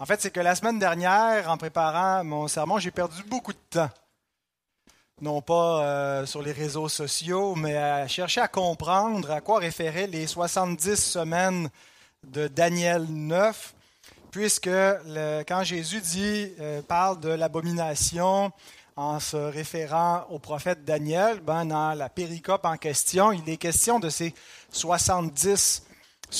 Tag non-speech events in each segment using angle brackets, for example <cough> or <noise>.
En fait, c'est que la semaine dernière, en préparant mon sermon, j'ai perdu beaucoup de temps. Non pas euh, sur les réseaux sociaux, mais à chercher à comprendre à quoi référaient les 70 semaines de Daniel 9, puisque quand Jésus dit, euh, parle de l'abomination en se référant au prophète Daniel, ben, dans la péricope en question, il est question de ces 70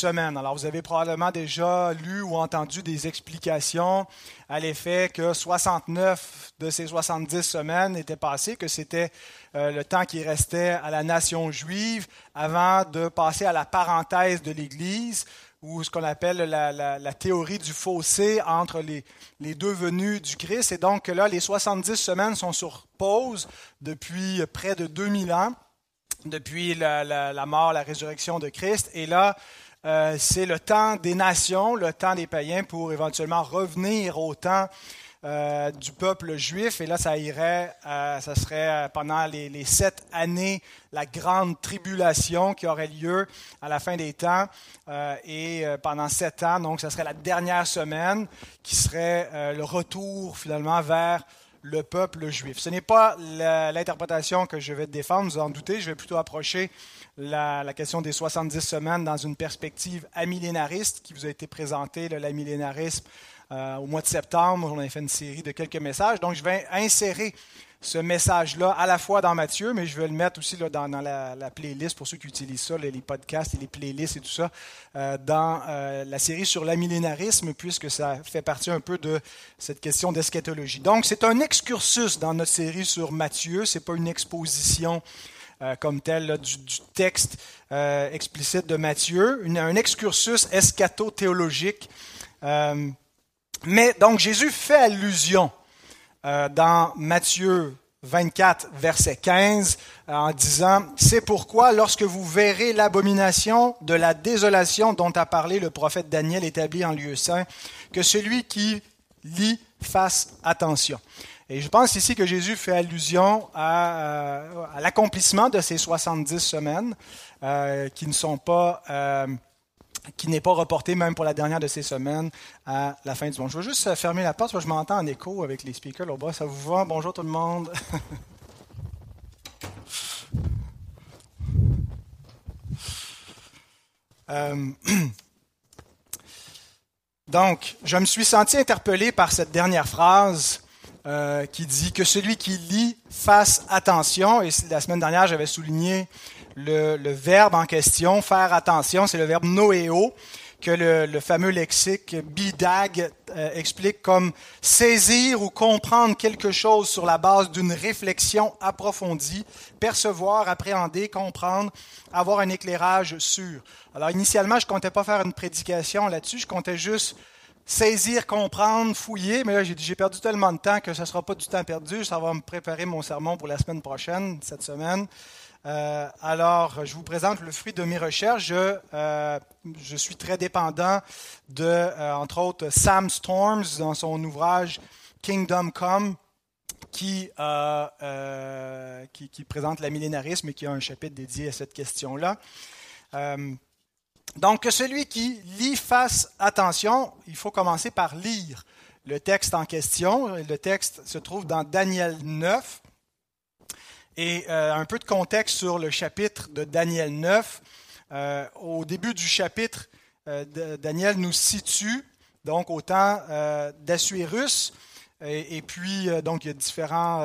Alors, vous avez probablement déjà lu ou entendu des explications à l'effet que 69 de ces 70 semaines étaient passées, que c'était euh, le temps qui restait à la nation juive avant de passer à la parenthèse de l'Église, ou ce qu'on appelle la, théorie du fossé entre les, les, deux venues du Christ. Et donc là, les 70 semaines sont sur pause depuis près de 2000 ans, depuis la, la mort, la résurrection de Christ. Et là, euh, c'est le temps des nations, le temps des païens pour éventuellement revenir au temps euh, du peuple juif. Et là, ça irait, euh, ça serait pendant les, sept années la grande tribulation qui aurait lieu à la fin des temps. et pendant sept ans, donc, ça serait la dernière semaine qui serait le retour finalement vers le peuple juif. Ce n'est pas l'interprétation que je vais défendre, vous en doutez, je vais plutôt approcher la, question des 70 semaines dans une perspective amillénariste qui vous a été présentée, l'amillénarisme, euh, au mois de septembre. On a fait une série de quelques messages. Donc, je vais insérer ce message-là à la fois dans Matthieu, mais je vais le mettre aussi dans, la, playlist pour ceux qui utilisent ça, les, podcasts et les playlists et tout ça, euh, dans euh, la série sur l'amillénarisme, puisque ça fait partie un peu de cette question d'eschatologie. Donc, c'est un excursus dans notre série sur Matthieu, ce n'est pas une exposition euh, comme tel du, texte euh, explicite de Matthieu, un excursus eschato-théologique. Euh, mais donc Jésus fait allusion dans Matthieu 24, verset 15, en disant, C'est pourquoi lorsque vous verrez l'abomination de la désolation dont a parlé le prophète Daniel établi en lieu saint, que celui qui lit fasse attention. Et je pense ici que Jésus fait allusion à, euh, l'accomplissement de ces 70 semaines euh, qui ne sont pas, euh, qui n'est pas reporté même pour la dernière de ces semaines à la fin du monde. Je vais juste fermer la porte parce que je m'entends en écho avec les speakers là-bas. Ça vous va? Bonjour tout le monde. <laughs> <clears throat> donc, je me suis senti interpellé par cette dernière phrase euh, qui dit que celui qui lit fasse attention. Et la semaine dernière, j'avais souligné le, verbe en question, faire attention, c'est le verbe noéo, que le, fameux lexique bidag euh, explique comme saisir ou comprendre quelque chose sur la base d'une réflexion approfondie, percevoir, appréhender, comprendre, avoir un éclairage sûr. Alors initialement, je comptais pas faire une prédication là-dessus, je comptais juste saisir, comprendre, fouiller, mais là, j'ai perdu tellement de temps que ce ne sera pas du temps perdu. Ça va me préparer mon sermon pour la semaine prochaine, cette semaine. Euh, alors, je vous présente le fruit de mes recherches. Je, euh, suis très dépendant de, euh, entre autres, Sam Storms dans son ouvrage Kingdom Come, qui, qui, qui, présente la millénarisme et qui a un chapitre dédié à cette question-là. Donc, que celui qui lit fasse attention, il faut commencer par lire le texte en question. Le texte se trouve dans Daniel 9. Et euh, un peu de contexte sur le chapitre de Daniel 9. Euh, au début du chapitre, euh, Daniel nous situe donc au temps d'Assuérus. Et, puis, donc, il y a différents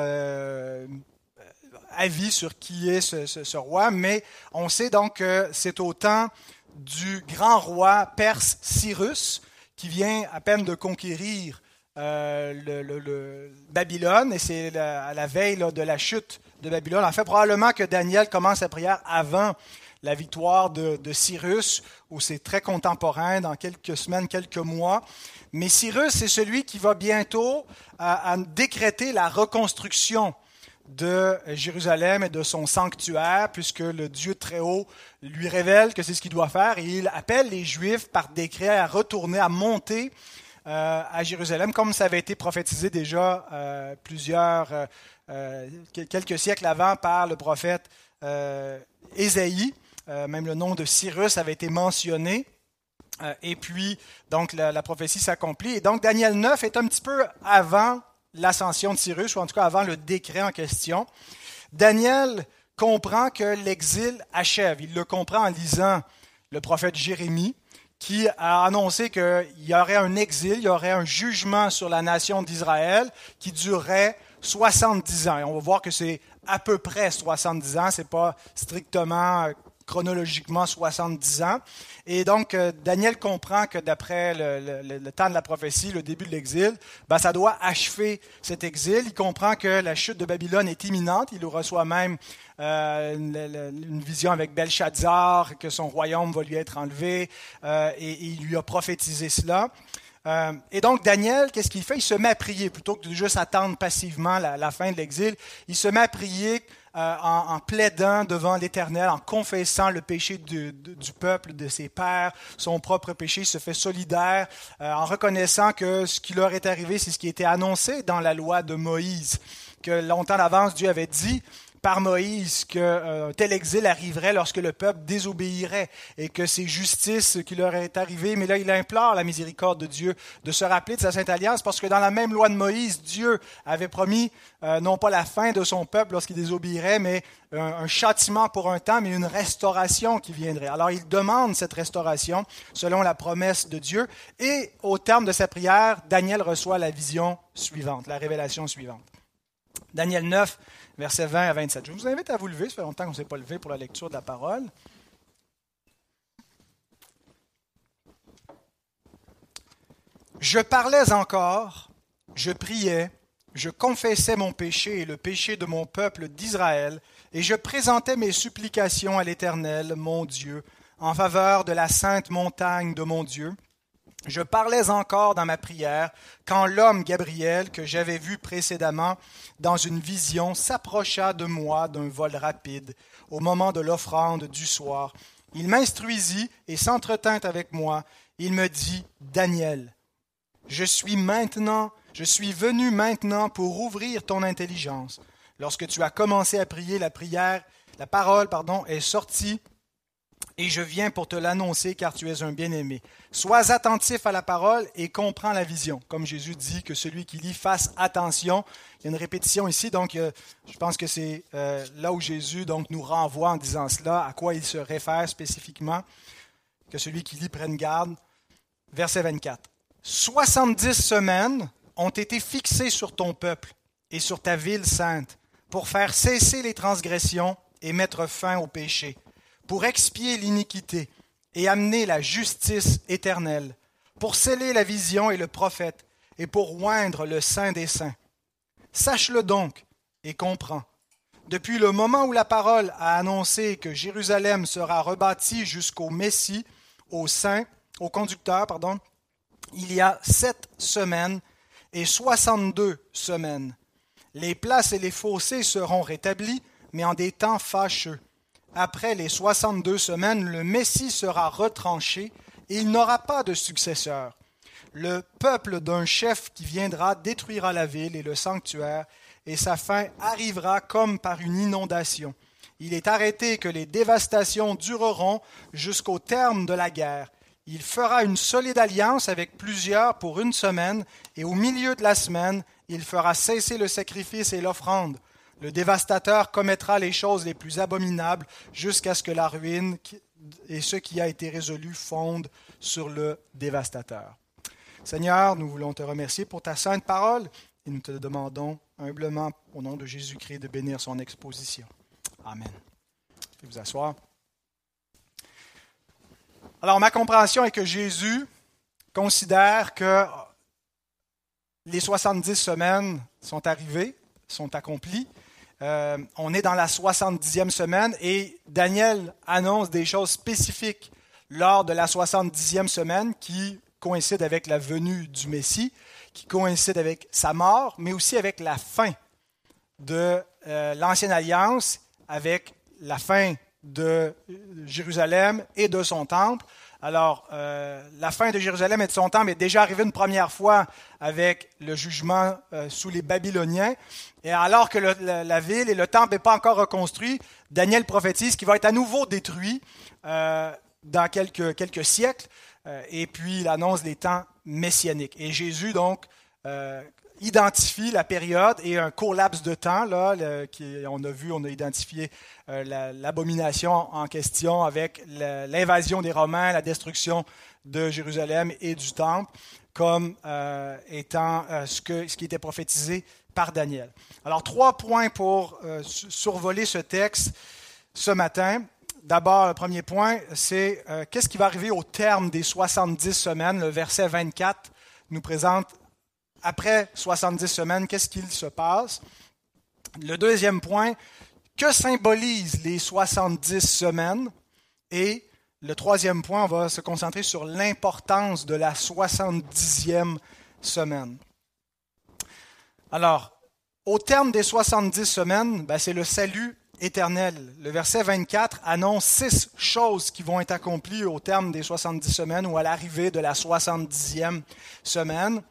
avis sur qui est ce, ce, roi, mais on sait donc que c'est au temps du grand roi perse Cyrus, qui vient à peine de conquérir euh, Babylone, et c'est à la veille de la chute de Babylone. En fait, probablement que Daniel commence sa prière avant la victoire de, Cyrus, où c'est très contemporain, dans quelques semaines, quelques mois. Mais Cyrus, c'est celui qui va bientôt à décréter la reconstruction de Jérusalem et de son sanctuaire, puisque le Dieu très haut lui révèle que c'est ce qu'il doit faire, et il appelle les Juifs par décret à retourner, à monter euh, à Jérusalem, comme ça avait été prophétisé déjà euh, plusieurs, euh, quelques siècles avant par le prophète Ésaïe. même le nom de Cyrus avait été mentionné. Et puis, donc, la, prophétie s'accomplit. Et donc, Daniel 9 est un petit peu avant l'ascension de Cyrus, ou en tout cas avant le décret en question. Daniel comprend que l'exil achève. Il le comprend en lisant le prophète Jérémie, qui a annoncé qu'il y aurait un exil, il y aurait un jugement sur la nation d'Israël qui durerait 70 ans. Et on va voir que c'est à peu près 70 ans, ce n'est pas strictement chronologiquement 70 ans. Et donc, euh, Daniel comprend que d'après le, temps de la prophétie, le début de l'exil, ben, ça doit achever cet exil. Il comprend que la chute de Babylone est imminente. Il reçoit même euh, une, vision avec Belshazzar, que son royaume va lui être enlevé, euh, et, il lui a prophétisé cela. et donc Daniel, qu'est-ce qu'il fait? Il se met à prier plutôt que de juste attendre passivement la, la fin de l'exil. Il se met à prier euh, en, plaidant devant l'Éternel, en confessant le péché du, peuple, de ses pères, son propre péché, se fait solidaire, euh, en reconnaissant que ce qui leur est arrivé, c'est ce qui était annoncé dans la loi de Moïse, que longtemps d'avance Dieu avait dit, par Moïse que euh, tel exil arriverait lorsque le peuple désobéirait et que c'est justice qui leur est arrivée. Mais là, il implore la miséricorde de Dieu de se rappeler de sa sainte alliance parce que dans la même loi de Moïse, Dieu avait promis euh, non pas la fin de son peuple lorsqu'il désobéirait, mais un, un, châtiment pour un temps, mais une restauration qui viendrait. Alors il demande cette restauration selon la promesse de Dieu et au terme de sa prière, Daniel reçoit la vision suivante, la révélation suivante. Daniel 9, versets 20 à 27. Je vous invite à vous lever, ça fait longtemps qu'on ne s'est pas levé pour la lecture de la parole. Je parlais encore, je priais, je confessais mon péché et le péché de mon peuple d'Israël, et je présentais mes supplications à l'Éternel, mon Dieu, en faveur de la sainte montagne de mon Dieu, je parlais encore dans ma prière quand l'homme Gabriel, que j'avais vu précédemment dans une vision, s'approcha de moi d'un vol rapide au moment de l'offrande du soir. Il m'instruisit et s'entretint avec moi. Il me dit, Daniel, je suis maintenant, je suis venu maintenant pour ouvrir ton intelligence. Lorsque tu as commencé à prier, la prière, la parole, pardon, est sortie et je viens pour te l'annoncer car tu es un bien-aimé. Sois attentif à la parole et comprends la vision. Comme Jésus dit que celui qui lit fasse attention. Il y a une répétition ici, donc euh, je pense que c'est euh, là où Jésus donc, nous renvoie en disant cela, à quoi il se réfère spécifiquement, que celui qui lit prenne garde. Verset 24. 70 semaines ont été fixées sur ton peuple et sur ta ville sainte pour faire cesser les transgressions et mettre fin au péché pour expier l'iniquité et amener la justice éternelle, pour sceller la vision et le prophète, et pour oindre le Saint des saints. Sache-le donc et comprends. Depuis le moment où la parole a annoncé que Jérusalem sera rebâtie jusqu'au Messie, au Saint, au conducteur, pardon, il y a sept semaines et soixante-deux semaines. Les places et les fossés seront rétablis, mais en des temps fâcheux après les 62 semaines, le Messie sera retranché et il n'aura pas de successeur. Le peuple d'un chef qui viendra détruira la ville et le sanctuaire, et sa fin arrivera comme par une inondation. Il est arrêté que les dévastations dureront jusqu'au terme de la guerre. Il fera une solide alliance avec plusieurs pour une semaine, et au milieu de la semaine, il fera cesser le sacrifice et l'offrande. Le dévastateur commettra les choses les plus abominables jusqu'à ce que la ruine et ce qui a été résolu fondent sur le dévastateur. Seigneur, nous voulons te remercier pour ta sainte parole et nous te demandons humblement au nom de Jésus-Christ de bénir son exposition. Amen. Je vous asseoir. Alors, ma compréhension est que Jésus considère que les 70 semaines sont arrivées, sont accomplies, euh, on est dans la 70e semaine et Daniel annonce des choses spécifiques lors de la 70e semaine qui coïncident avec la venue du Messie, qui coïncident avec sa mort, mais aussi avec la fin de euh, l'Ancienne Alliance, avec la fin de Jérusalem et de son temple. Alors, euh, la fin de Jérusalem et de son temple est déjà arrivée une première fois avec le jugement euh, sous les Babyloniens. Et alors que la, ville et le temple n'est pas encore reconstruit, Daniel prophétise qu'il va être à nouveau détruit euh, dans quelques, siècles. et puis il annonce les temps messianiques. Et Jésus, donc, identifie la période et un court laps de temps. Là, on a vu, on a identifié euh, l'abomination en question avec l'invasion des Romains, la destruction de Jérusalem et du Temple comme euh, étant euh, ce, ce qui était prophétisé par Daniel. Alors, trois points pour survoler ce texte ce matin. D'abord, le premier point, c'est qu'est-ce qui va arriver au terme des 70 semaines? Le verset 24 nous présente après 70 semaines, qu'est-ce qu'il se passe? Le deuxième point, que symbolisent les 70 semaines? Et le troisième point, on va se concentrer sur l'importance de la 70e semaine. Alors, au terme des 70 semaines, ben, c'est le salut éternel. Le verset 24 annonce six choses qui vont être accomplies au terme des 70 semaines ou à l'arrivée de la 70e semaine.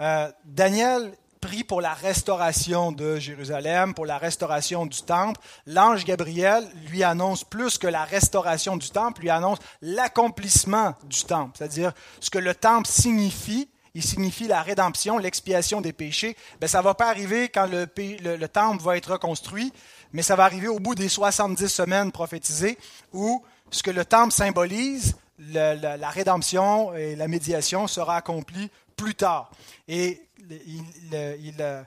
Euh, Daniel prie pour la restauration de Jérusalem, pour la restauration du temple. L'ange Gabriel lui annonce plus que la restauration du temple, lui annonce l'accomplissement du temple, c'est-à-dire ce que le temple signifie. Il signifie la rédemption, l'expiation des péchés. Ben, ça ne va pas arriver quand le, le, temple va être reconstruit, mais ça va arriver au bout des 70 semaines prophétisées où ce que le temple symbolise, la, la rédemption et la médiation sera accomplie plus tard. Et il, euh,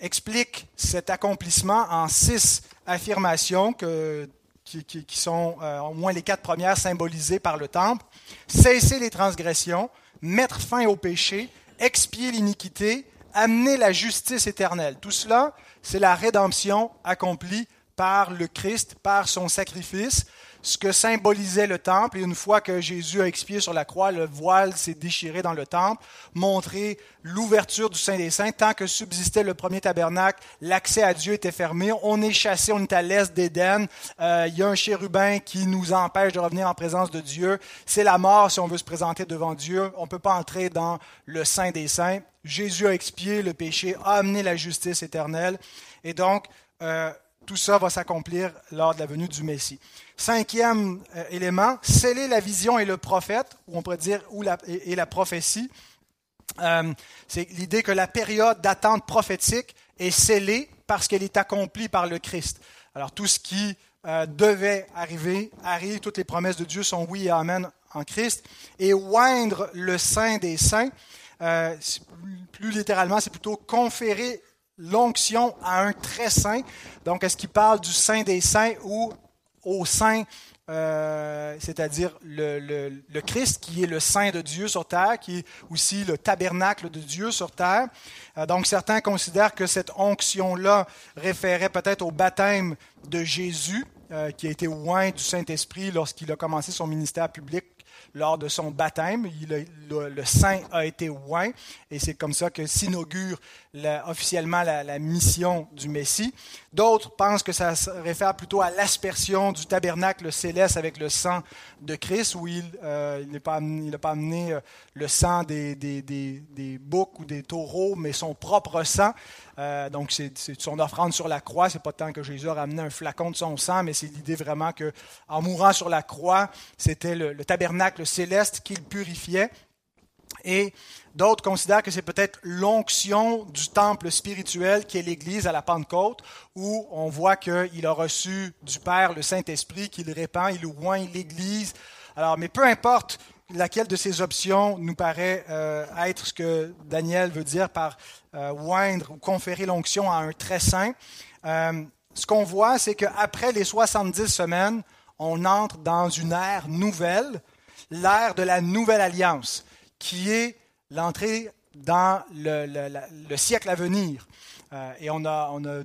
explique cet accomplissement en six affirmations qui, sont euh, au moins les quatre premières symbolisées par le temple. Cesser les transgressions, mettre fin au péché, expier l'iniquité, amener la justice éternelle. Tout cela, c'est la rédemption accomplie par le Christ, par son sacrifice ce que symbolisait le temple. Et une fois que Jésus a expié sur la croix, le voile s'est déchiré dans le temple, montrer l'ouverture du Saint des Saints. Tant que subsistait le premier tabernacle, l'accès à Dieu était fermé. On est chassé, on est à l'est d'Éden. Euh, il y a un chérubin qui nous empêche de revenir en présence de Dieu. C'est la mort si on veut se présenter devant Dieu. On ne peut pas entrer dans le Saint des Saints. Jésus a expié le péché, a amené la justice éternelle. Et donc, euh, tout ça va s'accomplir lors de la venue du Messie. Cinquième euh, élément, sceller la vision et le prophète, ou on pourrait dire et, la prophétie. Euh, c'est l'idée que la période d'attente prophétique est scellée parce qu'elle est accomplie par le Christ. Alors tout ce qui euh, devait arriver arrive, toutes les promesses de Dieu sont oui et amen en Christ. Et oindre le Saint des saints, plus littéralement, c'est plutôt conférer l'onction à un très saint. Donc, est-ce qu'il parle du saint des saints ou au saint, euh, c'est-à-dire le, Christ qui est le saint de Dieu sur terre, qui est aussi le tabernacle de Dieu sur terre? Euh, donc, certains considèrent que cette onction-là référait peut-être au baptême de Jésus, euh, qui a été oint du Saint-Esprit lorsqu'il a commencé son ministère public lors de son baptême. le, saint a été oint et c'est comme ça que s'inaugure officiellement la, mission du Messie. D'autres pensent que ça se réfère plutôt à l'aspersion du tabernacle céleste avec le sang de Christ, où il euh, n'a pas, pas, amené euh, le sang des, des, des, boucs ou des taureaux, mais son propre sang. Euh, donc, c'est son offrande sur la croix. C'est pas tant que Jésus a ramené un flacon de son sang, mais c'est l'idée vraiment que, en mourant sur la croix, c'était le tabernacle céleste qu'il purifiait. Et d'autres considèrent que c'est peut-être l'onction du temple spirituel qui est l'Église à la Pentecôte, où on voit qu'il a reçu du Père le Saint-Esprit, qu'il répand, il oint l'Église. Alors, mais peu importe laquelle de ces options nous paraît euh, être ce que Daniel veut dire par euh, oindre ou conférer l'onction à un très saint, euh, ce qu'on voit, c'est qu'après les 70 semaines, on entre dans une ère nouvelle, l'ère de la nouvelle alliance qui est l'entrée dans le, siècle à venir. Euh, et on a, on a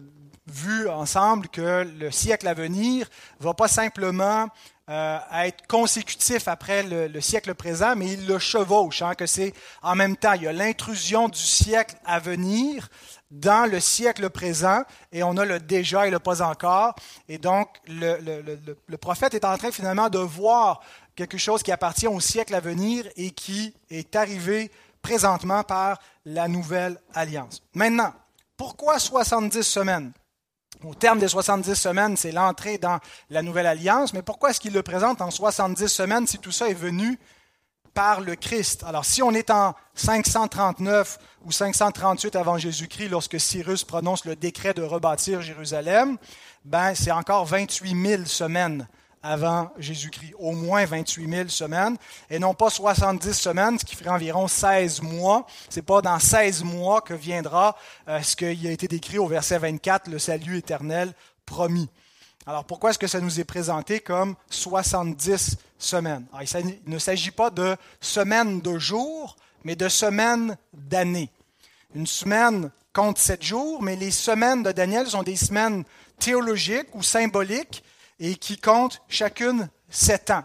vu ensemble que le siècle à venir ne va pas simplement euh, être consécutif après le, siècle présent, mais il le chevauche, hein, que c'est en même temps, il y a l'intrusion du siècle à venir dans le siècle présent, et on a le déjà et le pas encore. Et donc, le, prophète est en train finalement de voir quelque chose qui appartient au siècle à venir et qui est arrivé présentement par la nouvelle alliance. Maintenant, pourquoi 70 semaines? Au terme des 70 semaines, c'est l'entrée dans la nouvelle alliance, mais pourquoi est-ce qu'il le présente en 70 semaines si tout ça est venu par le Christ. Alors si on est en 539 ou 538 avant Jésus-Christ, lorsque Cyrus prononce le décret de rebâtir Jérusalem, ben c'est encore 28 000 semaines avant Jésus-Christ, au moins 28 000 semaines, et non pas 70 semaines, ce qui ferait environ 16 mois. C'est pas dans 16 mois que viendra euh, ce qui a été décrit au verset 24, le salut éternel promis. Alors pourquoi est-ce que ça nous est présenté comme 70 semaines Il ne s'agit pas de semaines de jours, mais de semaines d'années. Une semaine compte sept jours, mais les semaines de Daniel sont des semaines théologiques ou symboliques et qui comptent chacune sept ans.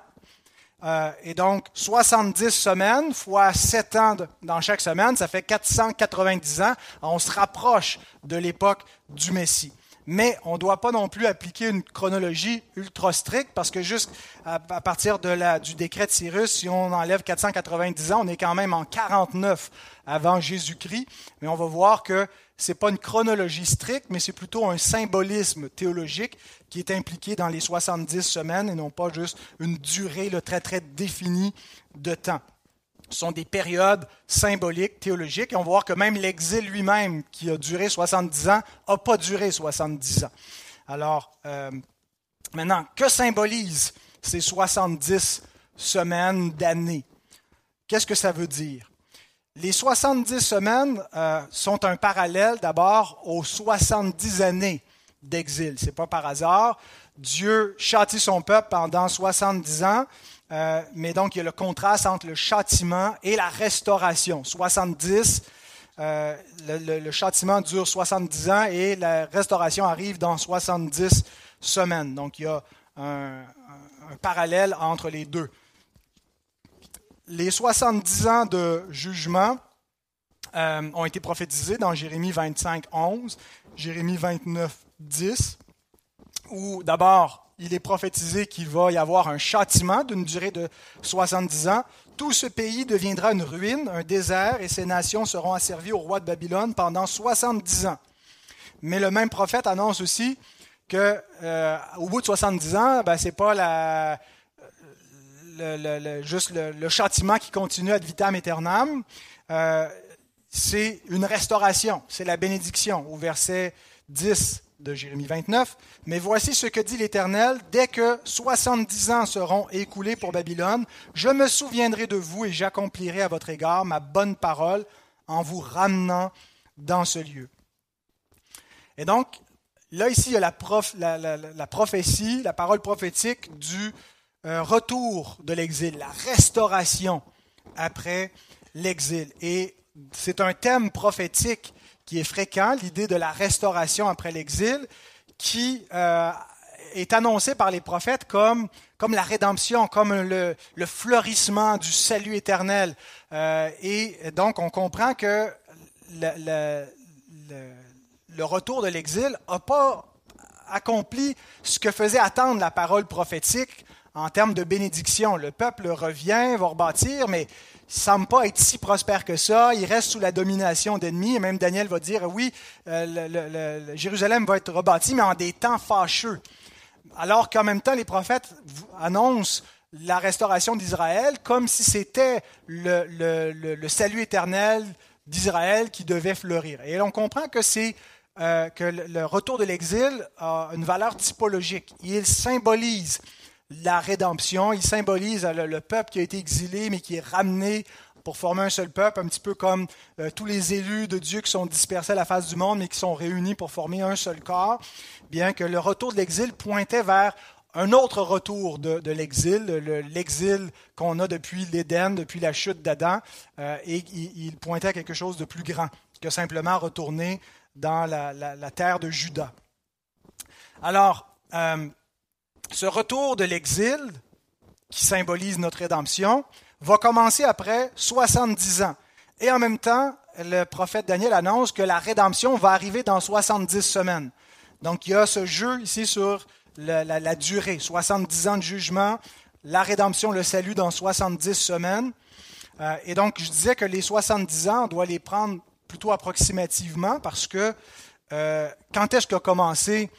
Euh, et donc, 70 semaines fois 7 ans dans chaque semaine, ça fait 490 ans. On se rapproche de l'époque du Messie. Mais on ne doit pas non plus appliquer une chronologie ultra stricte parce que juste à, partir du décret de Cyrus, si on enlève 490 ans, on est quand même en 49 avant Jésus-Christ. Mais on va voir que ce n'est pas une chronologie stricte, mais c'est plutôt un symbolisme théologique qui est impliqué dans les 70 semaines et non pas juste une durée le très très définie de temps. Sont des périodes symboliques, théologiques, et on va voir que même l'exil lui-même, qui a duré 70 ans, n'a pas duré 70 ans. Alors, euh, maintenant, que symbolisent ces 70 semaines d'années? Qu'est-ce que ça veut dire? Les 70 semaines euh, sont un parallèle d'abord aux 70 années d'exil. Ce n'est pas par hasard. Dieu châtie son peuple pendant 70 ans, euh, mais donc il y a le contraste entre le châtiment et la restauration. 70, euh, le, châtiment dure 70 ans et la restauration arrive dans 70 semaines. Donc il y a un, parallèle entre les deux. Les 70 ans de jugement euh, ont été prophétisés dans Jérémie 25, 11, Jérémie 29, 10, où d'abord, il est prophétisé qu'il va y avoir un châtiment d'une durée de 70 ans. Tout ce pays deviendra une ruine, un désert, et ces nations seront asservies au roi de Babylone pendant 70 ans. Mais le même prophète annonce aussi que euh, au bout de 70 ans, ben, ce n'est pas la, juste le, châtiment qui continue ad vitam aeternam, euh, c'est une restauration, c'est la bénédiction. Au verset 10 de Jérémie 29. Mais voici ce que dit l'Éternel, dès que 70 ans seront écoulés pour Babylone, je me souviendrai de vous et j'accomplirai à votre égard ma bonne parole en vous ramenant dans ce lieu. Et donc, là, ici, il y a la, la, prophétie, la parole prophétique du euh, retour de l'exil, la restauration après l'exil. Et c'est un thème prophétique qui est fréquent, l'idée de la restauration après l'exil, qui euh, est annoncée par les prophètes comme, la rédemption, comme le, le fleurissement du salut éternel. Euh, et donc, on comprend que le, le, retour de l'exil n'a pas accompli ce que faisait attendre la parole prophétique en termes de bénédiction. Le peuple revient, va rebâtir, mais semble pas être si prospère que ça. Il reste sous la domination d'ennemis. Et même Daniel va dire, oui, euh, le, Jérusalem va être rebâti, mais en des temps fâcheux. Alors qu'en même temps, les prophètes annoncent la restauration d'Israël comme si c'était le, salut éternel d'Israël qui devait fleurir. Et on comprend que c'est euh, que le retour de l'exil a une valeur typologique. Il symbolise la rédemption. Il symbolise euh, le, peuple qui a été exilé, mais qui est ramené pour former un seul peuple, un petit peu comme euh, tous les élus de Dieu qui sont dispersés à la face du monde, mais qui sont réunis pour former un seul corps. Bien que le retour de l'exil pointait vers un autre retour de, l'exil, l'exil qu'on a depuis l'Éden, depuis la chute d'Adam, euh, et il, pointait à quelque chose de plus grand que simplement retourner dans la, terre de Juda. Alors, ce retour de l'exil, qui symbolise notre rédemption, va commencer après 70 ans. Et en même temps, le prophète Daniel annonce que la rédemption va arriver dans 70 semaines. Donc il y a ce jeu ici sur la, durée, 70 ans de jugement, la rédemption, le salut dans 70 semaines. Euh, et donc je disais que les 70 ans, on doit les prendre plutôt approximativement parce que euh, quand est-ce qu'a commencé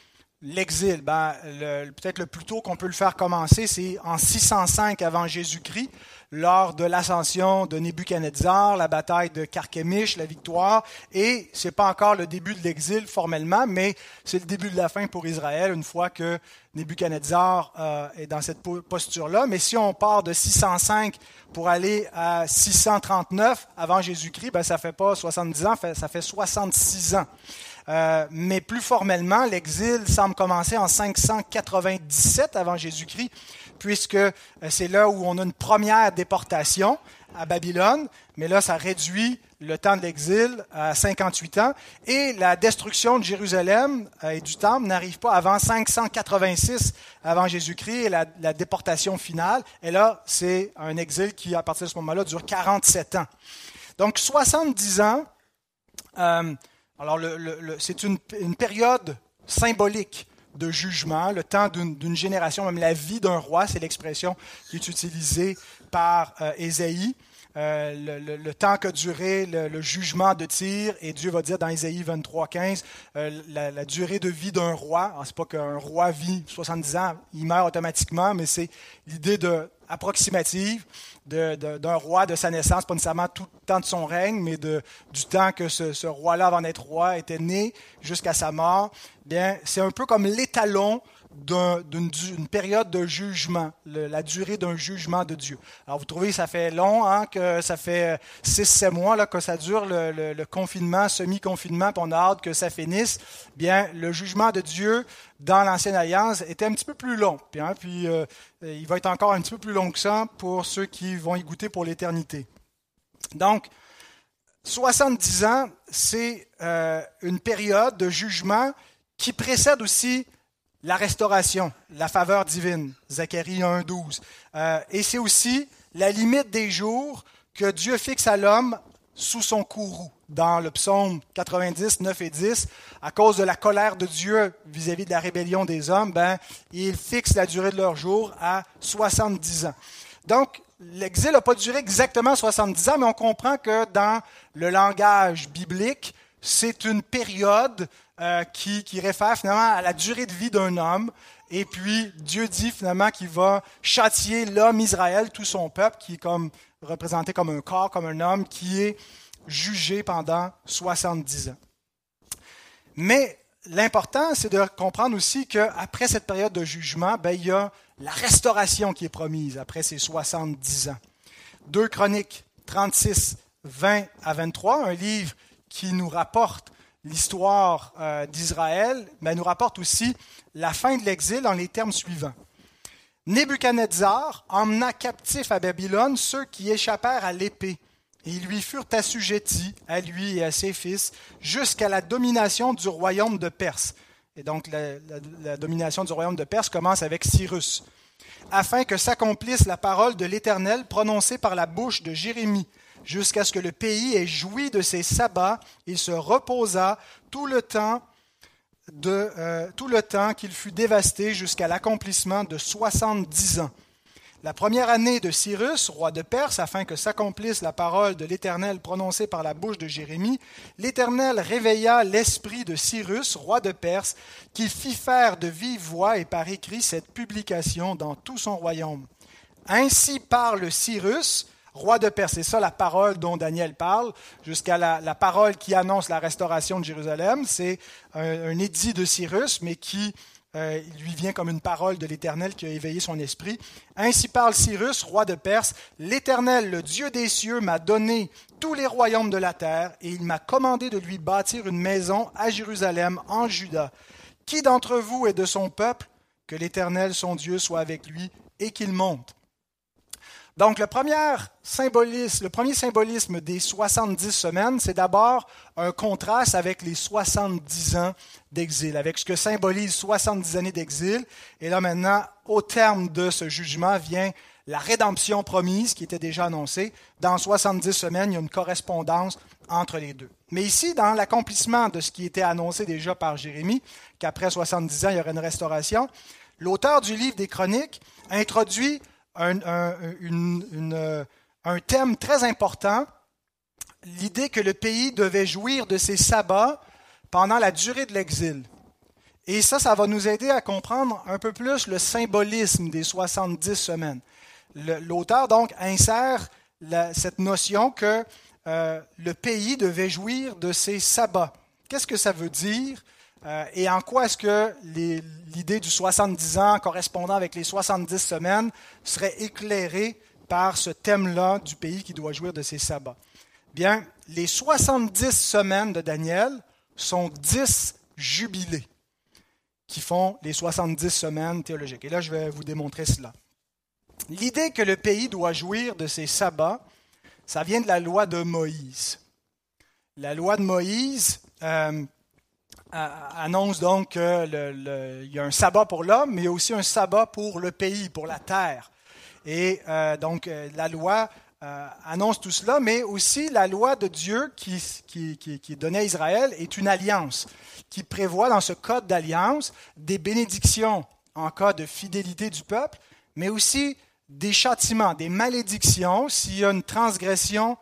l'exil, ben, peut-être le plus tôt qu'on peut le faire commencer, c'est en 605 avant Jésus-Christ, lors de l'ascension de Nebuchadnezzar, la bataille de Carchemish, la victoire, et c'est pas encore le début de l'exil formellement, mais c'est le début de la fin pour Israël une fois que Nebuchadnezzar euh, est dans cette posture-là. Mais si on part de 605 pour aller à 639 avant Jésus-Christ, ben ça fait pas 70 ans, ça fait 66 ans. Euh, mais plus formellement, l'exil semble commencer en 597 avant Jésus-Christ, puisque euh, c'est là où on a une première déportation à Babylone, mais là, ça réduit le temps de l'exil à 58 ans, et la destruction de Jérusalem euh, et du Temple n'arrive pas avant 586 avant Jésus-Christ, et la, déportation finale, et là, c'est un exil qui, à partir de ce moment-là, dure 47 ans. Donc, 70 ans, alors c'est une, période symbolique de jugement, le temps d'une génération, même la vie d'un roi, c'est l'expression qui est utilisée par euh, Ésaïe. Euh, le, temps qu'a duré le, jugement de Tyr, et Dieu va dire dans Ésaïe 23, 15, euh, la, durée de vie d'un roi. C'est pas qu'un roi vit 70 ans, il meurt automatiquement, mais c'est l'idée de, approximative d'un roi de sa naissance, pas nécessairement tout le temps de son règne, mais de, du temps que ce, ce roi-là, avant d'être roi, était né jusqu'à sa mort. Bien, c'est un peu comme l'étalon d'une période de jugement, la durée d'un jugement de Dieu. Alors vous trouvez, ça fait long, hein, que ça fait 6-7 mois là, que ça dure le, confinement, semi-confinement, puis on a hâte que ça finisse. Bien, le jugement de Dieu dans l'Ancienne Alliance était un petit peu plus long. Puis, hein, puis euh, il va être encore un petit peu plus long que ça pour ceux qui vont y goûter pour l'éternité. Donc, 70 ans, c'est euh, une période de jugement qui précède aussi la restauration, la faveur divine, Zacharie 1.12. Euh, et c'est aussi la limite des jours que Dieu fixe à l'homme sous son courroux. Dans le psaume 90, 9 et 10, à cause de la colère de Dieu vis-à-vis de la rébellion des hommes, ben, il fixe la durée de leur jour à 70 ans. Donc, l'exil n'a pas duré exactement 70 ans, mais on comprend que dans le langage biblique, c'est une période euh, qui, qui, réfère finalement à la durée de vie d'un homme. Et puis Dieu dit finalement qu'il va châtier l'homme Israël, tout son peuple, qui est comme représenté comme un corps, comme un homme, qui est jugé pendant 70 ans. Mais l'important, c'est de comprendre aussi qu'après cette période de jugement, ben, il y a la restauration qui est promise après ces 70 ans. Deux Chroniques 36, 20 à 23, un livre qui nous rapporte l'histoire euh, d'Israël, mais nous rapporte aussi la fin de l'exil dans les termes suivants. Nebuchadnezzar emmena captifs à Babylone ceux qui échappèrent à l'épée, et ils lui furent assujettis, à lui et à ses fils, jusqu'à la domination du royaume de Perse. Et donc la domination du royaume de Perse commence avec Cyrus, afin que s'accomplisse la parole de l'Éternel prononcée par la bouche de Jérémie jusqu'à ce que le pays ait joui de ses sabbats. Il se reposa tout le temps euh, tout le temps qu'il fut dévasté jusqu'à l'accomplissement de soixante-dix ans. La première année de Cyrus, roi de Perse, afin que s'accomplisse la parole de l'Éternel prononcée par la bouche de Jérémie, l'Éternel réveilla l'esprit de Cyrus, roi de Perse, qui fit faire de vive voix et par écrit cette publication dans tout son royaume. Ainsi parle Cyrus, roi de Perse. C'est ça la parole dont Daniel parle, jusqu'à la, parole qui annonce la restauration de Jérusalem. C'est un, édit de Cyrus, mais qui euh, lui vient comme une parole de l'Éternel qui a éveillé son esprit. Ainsi parle Cyrus, roi de Perse, L'Éternel, le Dieu des cieux, m'a donné tous les royaumes de la terre, et il m'a commandé de lui bâtir une maison à Jérusalem, en Juda. Qui d'entre vous est de son peuple? Que l'Éternel, son Dieu, soit avec lui, et qu'il monte. Donc, le premier symbolisme, des 70 semaines, c'est d'abord un contraste avec les 70 ans d'exil, avec ce que symbolise 70 années d'exil. Et là, maintenant, au terme de ce jugement, vient la rédemption promise qui était déjà annoncée. Dans 70 semaines, il y a une correspondance entre les deux. Mais ici, dans l'accomplissement de ce qui était annoncé déjà par Jérémie, qu'après 70 ans, il y aurait une restauration, l'auteur du livre des Chroniques introduit un, euh, un, thème très important, l'idée que le pays devait jouir de ses sabbats pendant la durée de l'exil. Et ça, ça va nous aider à comprendre un peu plus le symbolisme des 70 semaines. l'auteur donc insère cette notion que euh, le pays devait jouir de ses sabbats. Qu'est-ce que ça veut dire? Euh, et en quoi est-ce que l'idée du 70 ans correspondant avec les 70 semaines serait éclairée par ce thème-là du pays qui doit jouir de ses sabbats? Bien, les 70 semaines de Daniel sont 10 jubilés qui font les 70 semaines théologiques. Et là, je vais vous démontrer cela. L'idée que le pays doit jouir de ses sabbats, ça vient de la loi de Moïse. La loi de Moïse euh, annonce donc qu'il y a un sabbat pour l'homme, mais aussi un sabbat pour le pays, pour la terre. Et euh, donc euh, la loi annonce tout cela, mais aussi la loi de Dieu qui, qui, qui est donnée à Israël est une alliance qui prévoit dans ce code d'alliance des bénédictions en cas de fidélité du peuple, mais aussi des châtiments, des malédictions s'il y a une transgression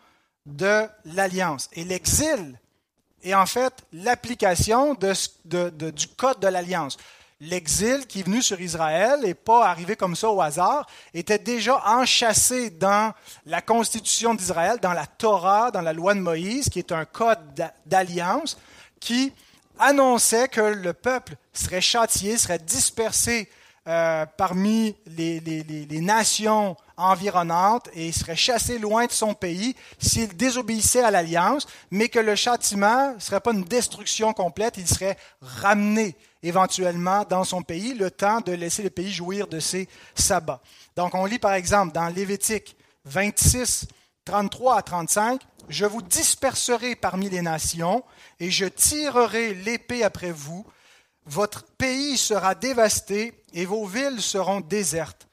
de l'alliance. Et l'exil est en fait l'application du code de l'alliance. L'exil qui est venu sur Israël n'est pas arrivé comme ça au hasard, était déjà enchâssé dans la constitution d'Israël, dans la Torah, dans la loi de Moïse, qui est un code d'alliance qui annonçait que le peuple serait châtié, serait dispersé euh, parmi les, nations environnantes et serait chassé loin de son pays s'il désobéissait à l'alliance, mais que le châtiment ne serait pas une destruction complète, il serait ramené éventuellement dans son pays, le temps de laisser le pays jouir de ses sabbats. Donc on lit par exemple dans Lévitique 26, 33 à 35, Je vous disperserai parmi les nations et je tirerai l'épée après vous votre pays sera dévasté et vos villes seront désertes.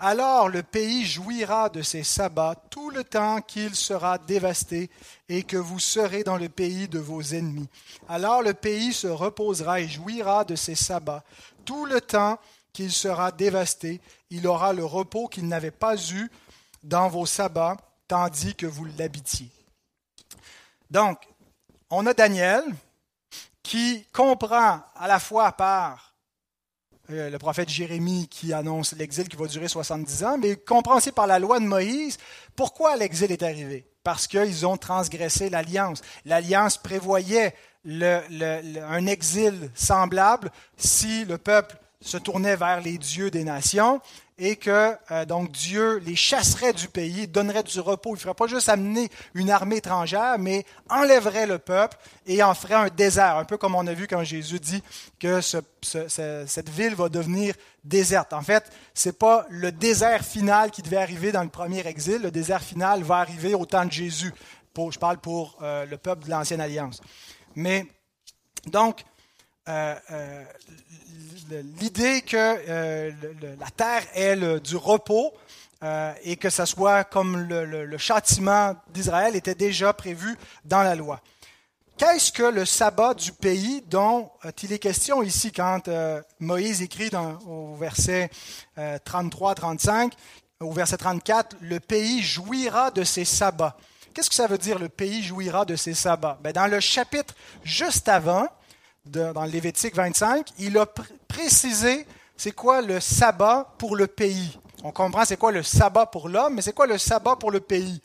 Alors le pays jouira de ses sabbats tout le temps qu'il sera dévasté et que vous serez dans le pays de vos ennemis. Alors le pays se reposera et jouira de ses sabbats tout le temps qu'il sera dévasté. Il aura le repos qu'il n'avait pas eu dans vos sabbats, tandis que vous l'habitiez. Donc, on a Daniel, qui comprend à la fois par le prophète Jérémie qui annonce l'exil qui va durer 70 ans, mais comprend aussi par la loi de Moïse pourquoi l'exil est arrivé? Parce qu'ils ont transgressé l'alliance. L'alliance prévoyait un exil semblable si le peuple se tournait vers les dieux des nations et que euh, donc Dieu les chasserait du pays, donnerait du repos. Il ne ferait pas juste amener une armée étrangère, mais enlèverait le peuple et en ferait un désert, un peu comme on a vu quand Jésus dit que cette ville va devenir déserte. En fait, ce n'est pas le désert final qui devait arriver dans le premier exil. Le désert final va arriver au temps de Jésus. je parle pour euh, le peuple de l'Ancienne Alliance. Mais donc, euh, l'idée que euh, la terre est du repos euh, et que ce soit comme le, châtiment d'Israël était déjà prévu dans la loi. Qu'est-ce que le sabbat du pays dont euh, il est question ici quand Moïse écrit au verset 33-35, au verset 34, le pays jouira de ses sabbats. Qu'est-ce que ça veut dire le pays jouira de ses sabbats? Ben, Dans le chapitre juste avant, dans Lévitique 25, il a précisé c'est quoi le sabbat pour le pays. On comprend c'est quoi le sabbat pour l'homme, mais c'est quoi le sabbat pour le pays.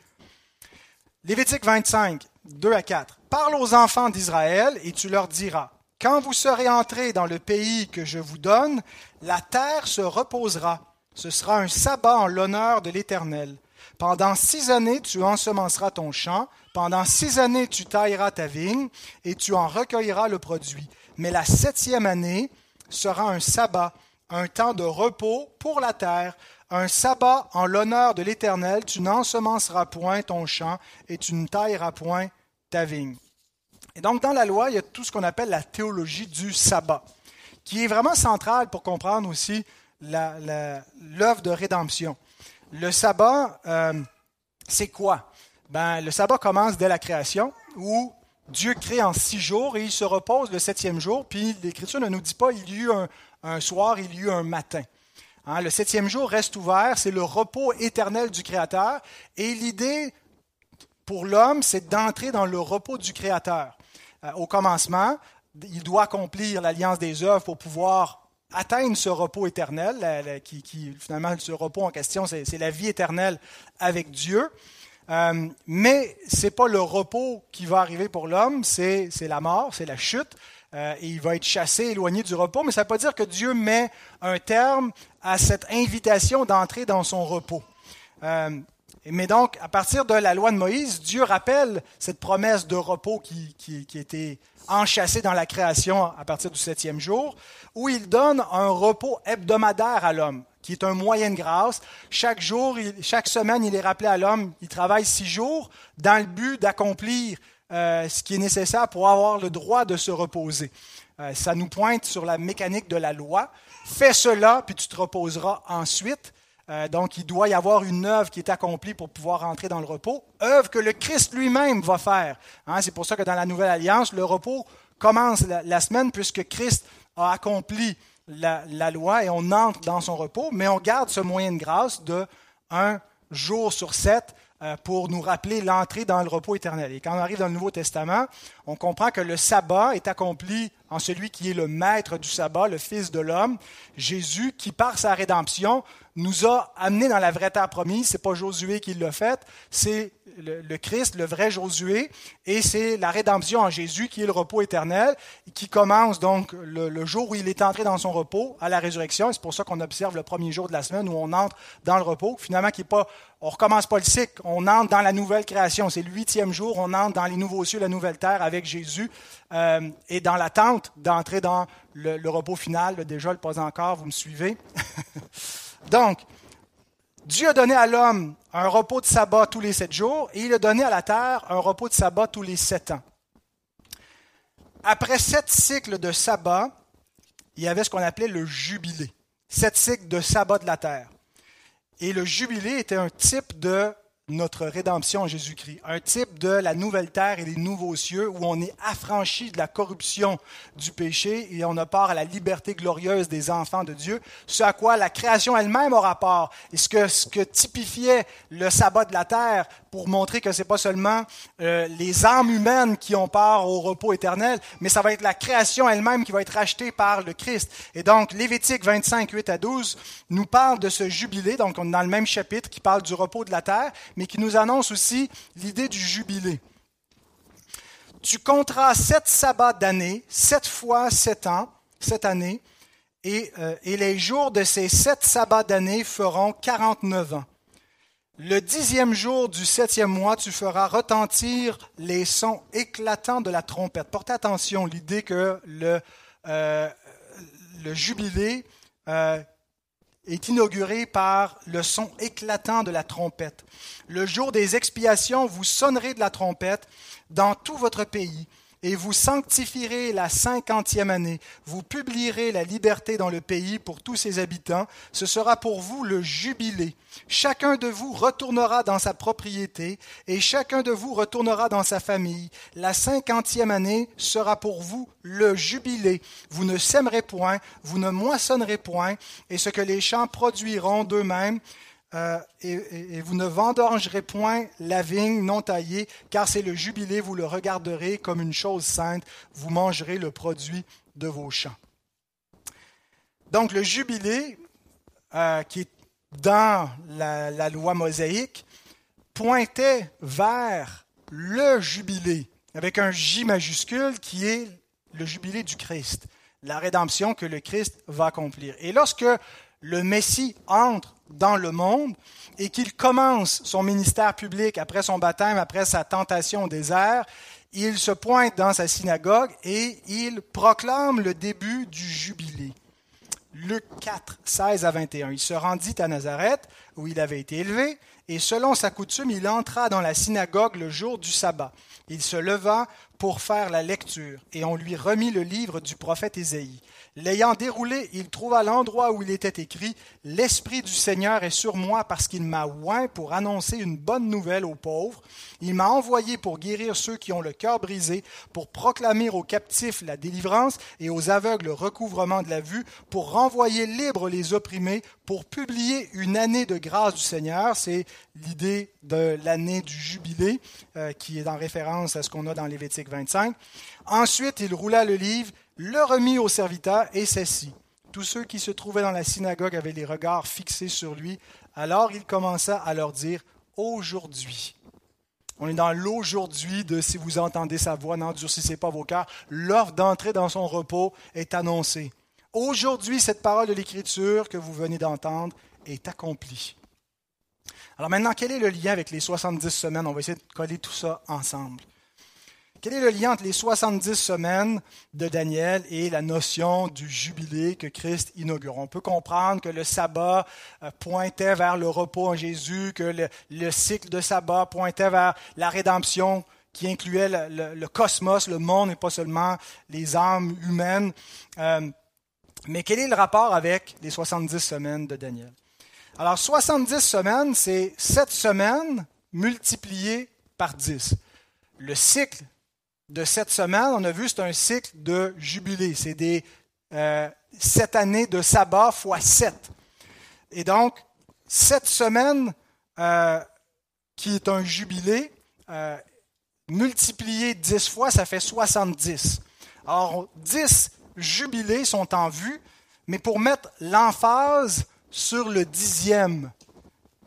Lévitique 25, 2 à 4. Parle aux enfants d'Israël et tu leur diras, quand vous serez entrés dans le pays que je vous donne, la terre se reposera. Ce sera un sabbat en l'honneur de l'Éternel. Pendant six années, tu ensemenceras ton champ, pendant six années, tu tailleras ta vigne, et tu en recueilleras le produit. Mais la septième année sera un sabbat, un temps de repos pour la terre, un sabbat en l'honneur de l'Éternel. Tu n'ensemenceras point ton champ, et tu ne tailleras point ta vigne. Et donc, dans la loi, il y a tout ce qu'on appelle la théologie du sabbat, qui est vraiment centrale pour comprendre aussi l'œuvre de rédemption. Le sabbat, euh, c'est quoi? Ben, le sabbat commence dès la création, où Dieu crée en six jours et il se repose le septième jour. Puis l'Écriture ne nous dit pas il y eut un, soir, il y eut un matin. Hein, le septième jour reste ouvert, c'est le repos éternel du Créateur. Et l'idée pour l'homme, c'est d'entrer dans le repos du Créateur. Euh, au commencement, il doit accomplir l'alliance des œuvres pour pouvoir atteignent ce repos éternel, qui, finalement, ce repos en question, c'est la vie éternelle avec Dieu. Euh, mais ce n'est pas le repos qui va arriver pour l'homme, c'est la mort, c'est la chute. Euh, et il va être chassé, éloigné du repos, mais ça ne veut pas dire que Dieu met un terme à cette invitation d'entrer dans son repos. Euh, mais donc, à partir de la loi de Moïse, Dieu rappelle cette promesse de repos qui, qui, qui était enchâssée dans la création à partir du septième jour, où il donne un repos hebdomadaire à l'homme, qui est un moyen de grâce. Chaque jour, chaque semaine, il est rappelé à l'homme, il travaille six jours dans le but d'accomplir euh, ce qui est nécessaire pour avoir le droit de se reposer. Euh, ça nous pointe sur la mécanique de la loi. Fais cela, puis tu te reposeras ensuite. Euh, donc, il doit y avoir une œuvre qui est accomplie pour pouvoir entrer dans le repos, œuvre que le Christ lui-même va faire. Hein, c'est pour ça que dans la Nouvelle Alliance, le repos commence la, semaine puisque Christ a accompli la, loi et on entre dans son repos, mais on garde ce moyen de grâce de un jour sur sept euh, pour nous rappeler l'entrée dans le repos éternel. Et quand on arrive dans le Nouveau Testament, on comprend que le sabbat est accompli en celui qui est le maître du sabbat, le Fils de l'homme, Jésus, qui par sa rédemption nous a amenés dans la vraie terre promise. C'est pas Josué qui l'a fait, c'est le, Christ, le vrai Josué, et c'est la rédemption en Jésus qui est le repos éternel, qui commence donc le, jour où il est entré dans son repos à la résurrection. C'est pour ça qu'on observe le premier jour de la semaine où on entre dans le repos. Finalement, qui est pas, on recommence pas le cycle, on entre dans la nouvelle création. C'est le huitième jour, on entre dans les nouveaux cieux, la nouvelle terre avec Jésus, euh, et dans l'attente d'entrer dans le, le repos final. Déjà, le pas encore, vous me suivez? <laughs> Donc, Dieu a donné à l'homme un repos de sabbat tous les sept jours et il a donné à la terre un repos de sabbat tous les sept ans. Après sept cycles de sabbat, il y avait ce qu'on appelait le jubilé. Sept cycles de sabbat de la terre. Et le jubilé était un type de notre rédemption en Jésus-Christ, un type de la nouvelle terre et les nouveaux cieux où on est affranchi de la corruption du péché et on a part à la liberté glorieuse des enfants de Dieu, ce à quoi la création elle-même a rapport. Et ce que, ce que typifiait le sabbat de la terre pour montrer que ce n'est pas seulement euh, les âmes humaines qui ont part au repos éternel, mais ça va être la création elle-même qui va être rachetée par le Christ. Et donc, Lévitique 25, 8 à 12 nous parle de ce jubilé, donc on est dans le même chapitre qui parle du repos de la terre, mais qui nous annonce aussi l'idée du jubilé. Tu compteras sept sabbats d'année, sept fois sept ans, sept années, et, euh, et les jours de ces sept sabbats d'année feront quarante-neuf ans. Le dixième jour du septième mois, tu feras retentir les sons éclatants de la trompette. Portez attention, l'idée que le, euh, le jubilé euh, est inauguré par le son éclatant de la trompette. Le jour des expiations, vous sonnerez de la trompette dans tout votre pays et vous sanctifierez la cinquantième année. Vous publierez la liberté dans le pays pour tous ses habitants. Ce sera pour vous le jubilé. Chacun de vous retournera dans sa propriété et chacun de vous retournera dans sa famille. La cinquantième année sera pour vous le jubilé. Vous ne sèmerez point, vous ne moissonnerez point, et ce que les champs produiront d'eux-mêmes, euh, et, vous ne vendangerez point la vigne non taillée, car c'est le jubilé, vous le regarderez comme une chose sainte, vous mangerez le produit de vos champs. Donc le jubilé, euh, qui est dans la, loi mosaïque, pointait vers le jubilé, avec un J majuscule, qui est le jubilé du Christ, la rédemption que le Christ va accomplir. Et lorsque le Messie entre dans le monde et qu'il commence son ministère public après son baptême, après sa tentation au désert, il se pointe dans sa synagogue et il proclame le début du jubilé. Luc 4, 16 à 21. Il se rendit à Nazareth, où il avait été élevé, et selon sa coutume, il entra dans la synagogue le jour du sabbat. Il se leva pour faire la lecture, et on lui remit le livre du prophète Ésaïe. L'ayant déroulé, il trouva l'endroit où il était écrit L'Esprit du Seigneur est sur moi parce qu'il m'a oint pour annoncer une bonne nouvelle aux pauvres. Il m'a envoyé pour guérir ceux qui ont le cœur brisé, pour proclamer aux captifs la délivrance et aux aveugles le recouvrement de la vue, pour renvoyer libres les opprimés, pour publier une année de grâce du Seigneur. C'est l'idée de l'année du jubilé euh, qui est en référence à ce qu'on a dans Lévitique 25. Ensuite, il roula le livre le remit au serviteur et s'assit. Tous ceux qui se trouvaient dans la synagogue avaient les regards fixés sur lui. Alors il commença à leur dire, Aujourd'hui, on est dans l'aujourd'hui de si vous entendez sa voix, n'endurcissez pas vos cœurs. L'offre d'entrer dans son repos est annoncée. Aujourd'hui, cette parole de l'Écriture que vous venez d'entendre est accomplie. Alors maintenant, quel est le lien avec les 70 semaines? On va essayer de coller tout ça ensemble. Quel est le lien entre les 70 semaines de Daniel et la notion du jubilé que Christ inaugure? On peut comprendre que le sabbat euh, pointait vers le repos en Jésus, que le, cycle de sabbat pointait vers la rédemption qui incluait le, cosmos, le monde et pas seulement les âmes humaines. Euh, mais quel est le rapport avec les 70 semaines de Daniel? Alors, 70 semaines, c'est 7 semaines multipliées par 10. Le cycle de 7 semaines, on a vu, c'est un cycle de jubilé. C'est des euh, 7 années de sabbat fois 7. Et donc, 7 semaines euh, qui est un jubilé, euh, multiplié 10 fois, ça fait 70. Alors, 10 Jubilés sont en vue, mais pour mettre l'emphase sur le dixième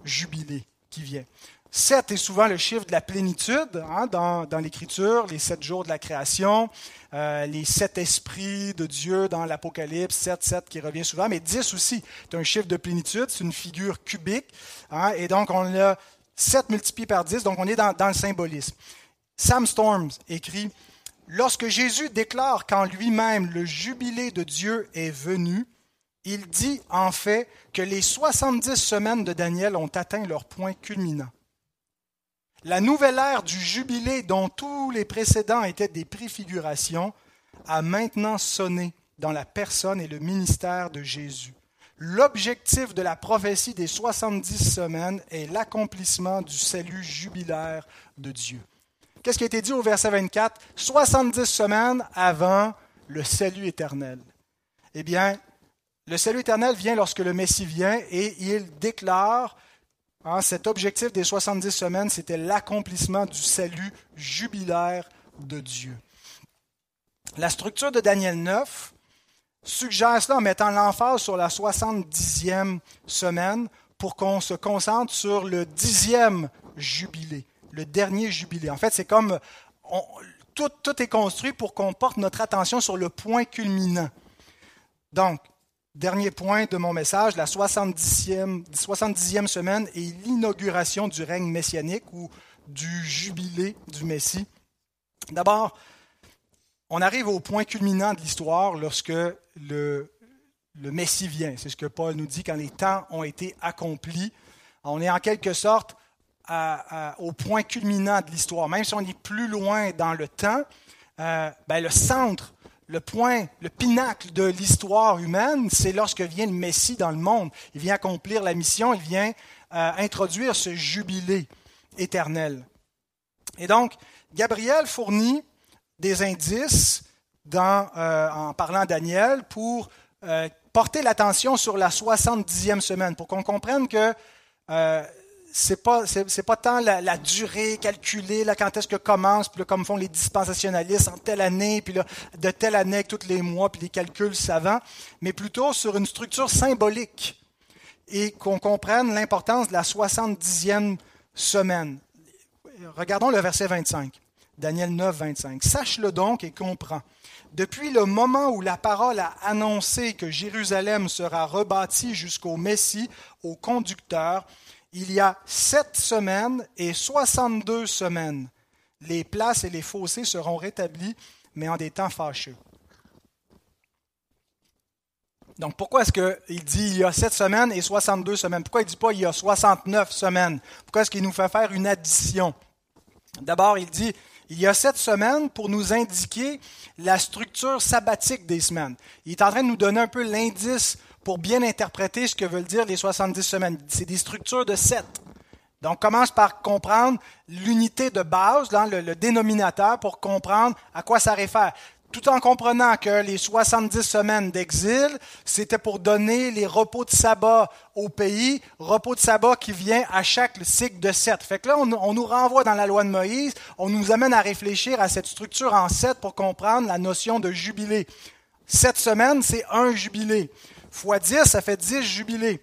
jubilé qui vient. Sept est souvent le chiffre de la plénitude hein, dans, l'Écriture, les sept jours de la création, euh, les sept esprits de Dieu dans l'Apocalypse, sept, sept qui revient souvent, mais dix aussi, c'est un chiffre de plénitude, c'est une figure cubique, hein, et donc on a sept multiplié par dix, donc on est dans, dans le symbolisme. Sam Storms écrit Lorsque Jésus déclare qu'en lui-même le jubilé de Dieu est venu, il dit en fait que les 70 semaines de Daniel ont atteint leur point culminant. La nouvelle ère du jubilé dont tous les précédents étaient des préfigurations a maintenant sonné dans la personne et le ministère de Jésus. L'objectif de la prophétie des 70 semaines est l'accomplissement du salut jubilaire de Dieu. Qu'est-ce qui a été dit au verset 24 70 semaines avant le salut éternel. Eh bien, le salut éternel vient lorsque le Messie vient et il déclare Hein, cet objectif des 70 semaines, c'était l'accomplissement du salut jubilaire de Dieu. La structure de Daniel 9 suggère cela en mettant l'emphase sur la 70e semaine pour qu'on se concentre sur le dixième jubilé, le dernier jubilé. En fait, c'est comme tout, est construit pour qu'on porte notre attention sur le point culminant. Donc, Dernier point de mon message, la 70e, 70e semaine et l'inauguration du règne messianique ou du jubilé du Messie. D'abord, on arrive au point culminant de l'histoire lorsque le Messie vient. C'est ce que Paul nous dit quand les temps ont été accomplis. On est en quelque sorte au point culminant de l'histoire. Même si on est plus loin dans le temps, euh, ben, le centre le point, le pinacle de l'histoire humaine, c'est lorsque vient le Messie dans le monde. Il vient accomplir la mission, il vient euh, introduire ce jubilé éternel. Et donc, Gabriel fournit des indices euh, en parlant à Daniel pour porter l'attention sur la 70e semaine, pour qu'on comprenne que c'est pas c'est, pas tant la, durée calculée, là, quand est-ce que commence, puis comme font les dispensationalistes en telle année, puis là, de telle année tous les mois, puis les calculs savants, mais plutôt sur une structure symbolique et qu'on comprenne l'importance de la 70e semaine. Regardons le verset 25. Daniel 9, 25. Sache-le donc et comprends. Depuis le moment où la parole a annoncé que Jérusalem sera rebâtie jusqu'au Messie, au conducteur, il y a sept semaines et 62 semaines. Les places et les fossés seront rétablis, mais en des temps fâcheux. Donc pourquoi est-ce qu'il dit il y a sept semaines et 62 semaines? Pourquoi il ne dit pas il y a 69 semaines? Pourquoi est-ce qu'il nous fait faire une addition? D'abord, il dit il y a sept semaines pour nous indiquer la structure sabbatique des semaines. Il est en train de nous donner un peu l'indice pour bien interpréter ce que veulent dire les 70 semaines. C'est des structures de sept. Donc, commence par comprendre l'unité de base, le, dénominateur, pour comprendre à quoi ça réfère. Tout en comprenant que les 70 semaines d'exil, c'était pour donner les repos de sabbat au pays, repos de sabbat qui vient à chaque cycle de sept. Fait que là, on, on nous renvoie dans la loi de Moïse, on nous amène à réfléchir à cette structure en sept pour comprendre la notion de jubilé. Sept semaines, c'est un jubilé. Fois 10, ça fait 10 jubilés.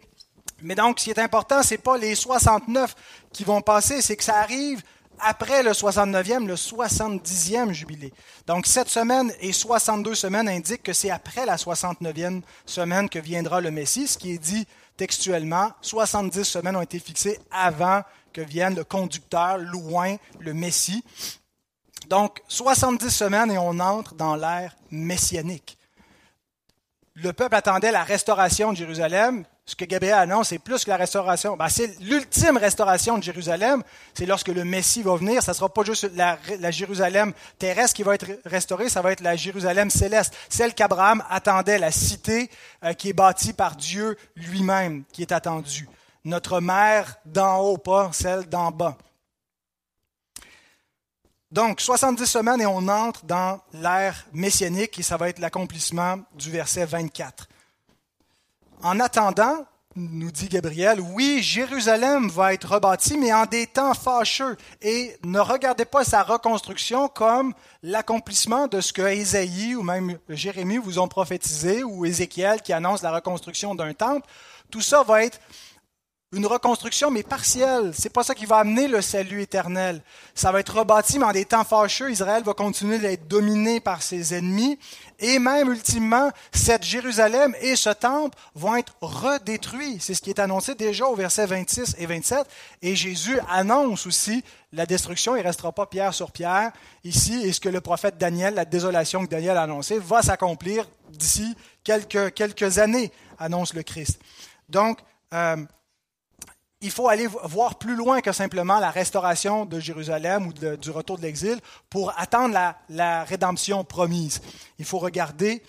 Mais donc, ce qui est important, ce n'est pas les 69 qui vont passer, c'est que ça arrive après le 69e, le 70e jubilé. Donc, cette semaine et 62 semaines indiquent que c'est après la 69e semaine que viendra le Messie, ce qui est dit textuellement. 70 semaines ont été fixées avant que vienne le conducteur, loin, le Messie. Donc, 70 semaines et on entre dans l'ère messianique. Le peuple attendait la restauration de Jérusalem. Ce que Gabriel annonce, c'est plus que la restauration. Ben, c'est l'ultime restauration de Jérusalem. C'est lorsque le Messie va venir. Ça ne sera pas juste la, Jérusalem terrestre qui va être restaurée, ça va être la Jérusalem céleste. Celle qu'Abraham attendait, la cité euh, qui est bâtie par Dieu lui-même, qui est attendue. Notre mère d'en haut, pas celle d'en bas. Donc, 70 semaines et on entre dans l'ère messianique et ça va être l'accomplissement du verset 24. En attendant, nous dit Gabriel, oui, Jérusalem va être rebâtie, mais en des temps fâcheux. Et ne regardez pas sa reconstruction comme l'accomplissement de ce que Ésaïe ou même Jérémie vous ont prophétisé, ou Ézéchiel qui annonce la reconstruction d'un temple. Tout ça va être une reconstruction, mais partielle. C'est pas ça qui va amener le salut éternel. Ça va être rebâti, mais en des temps fâcheux, Israël va continuer d'être dominé par ses ennemis. Et même, ultimement, cette Jérusalem et ce temple vont être redétruits. C'est ce qui est annoncé déjà au verset 26 et 27. Et Jésus annonce aussi la destruction. Il ne restera pas pierre sur pierre ici. Et ce que le prophète Daniel, la désolation que Daniel a annoncée, va s'accomplir d'ici quelques, quelques années, annonce le Christ. Donc, euh, il faut aller voir plus loin que simplement la restauration de Jérusalem ou du retour de l'exil pour attendre la, rédemption promise. Il faut regarder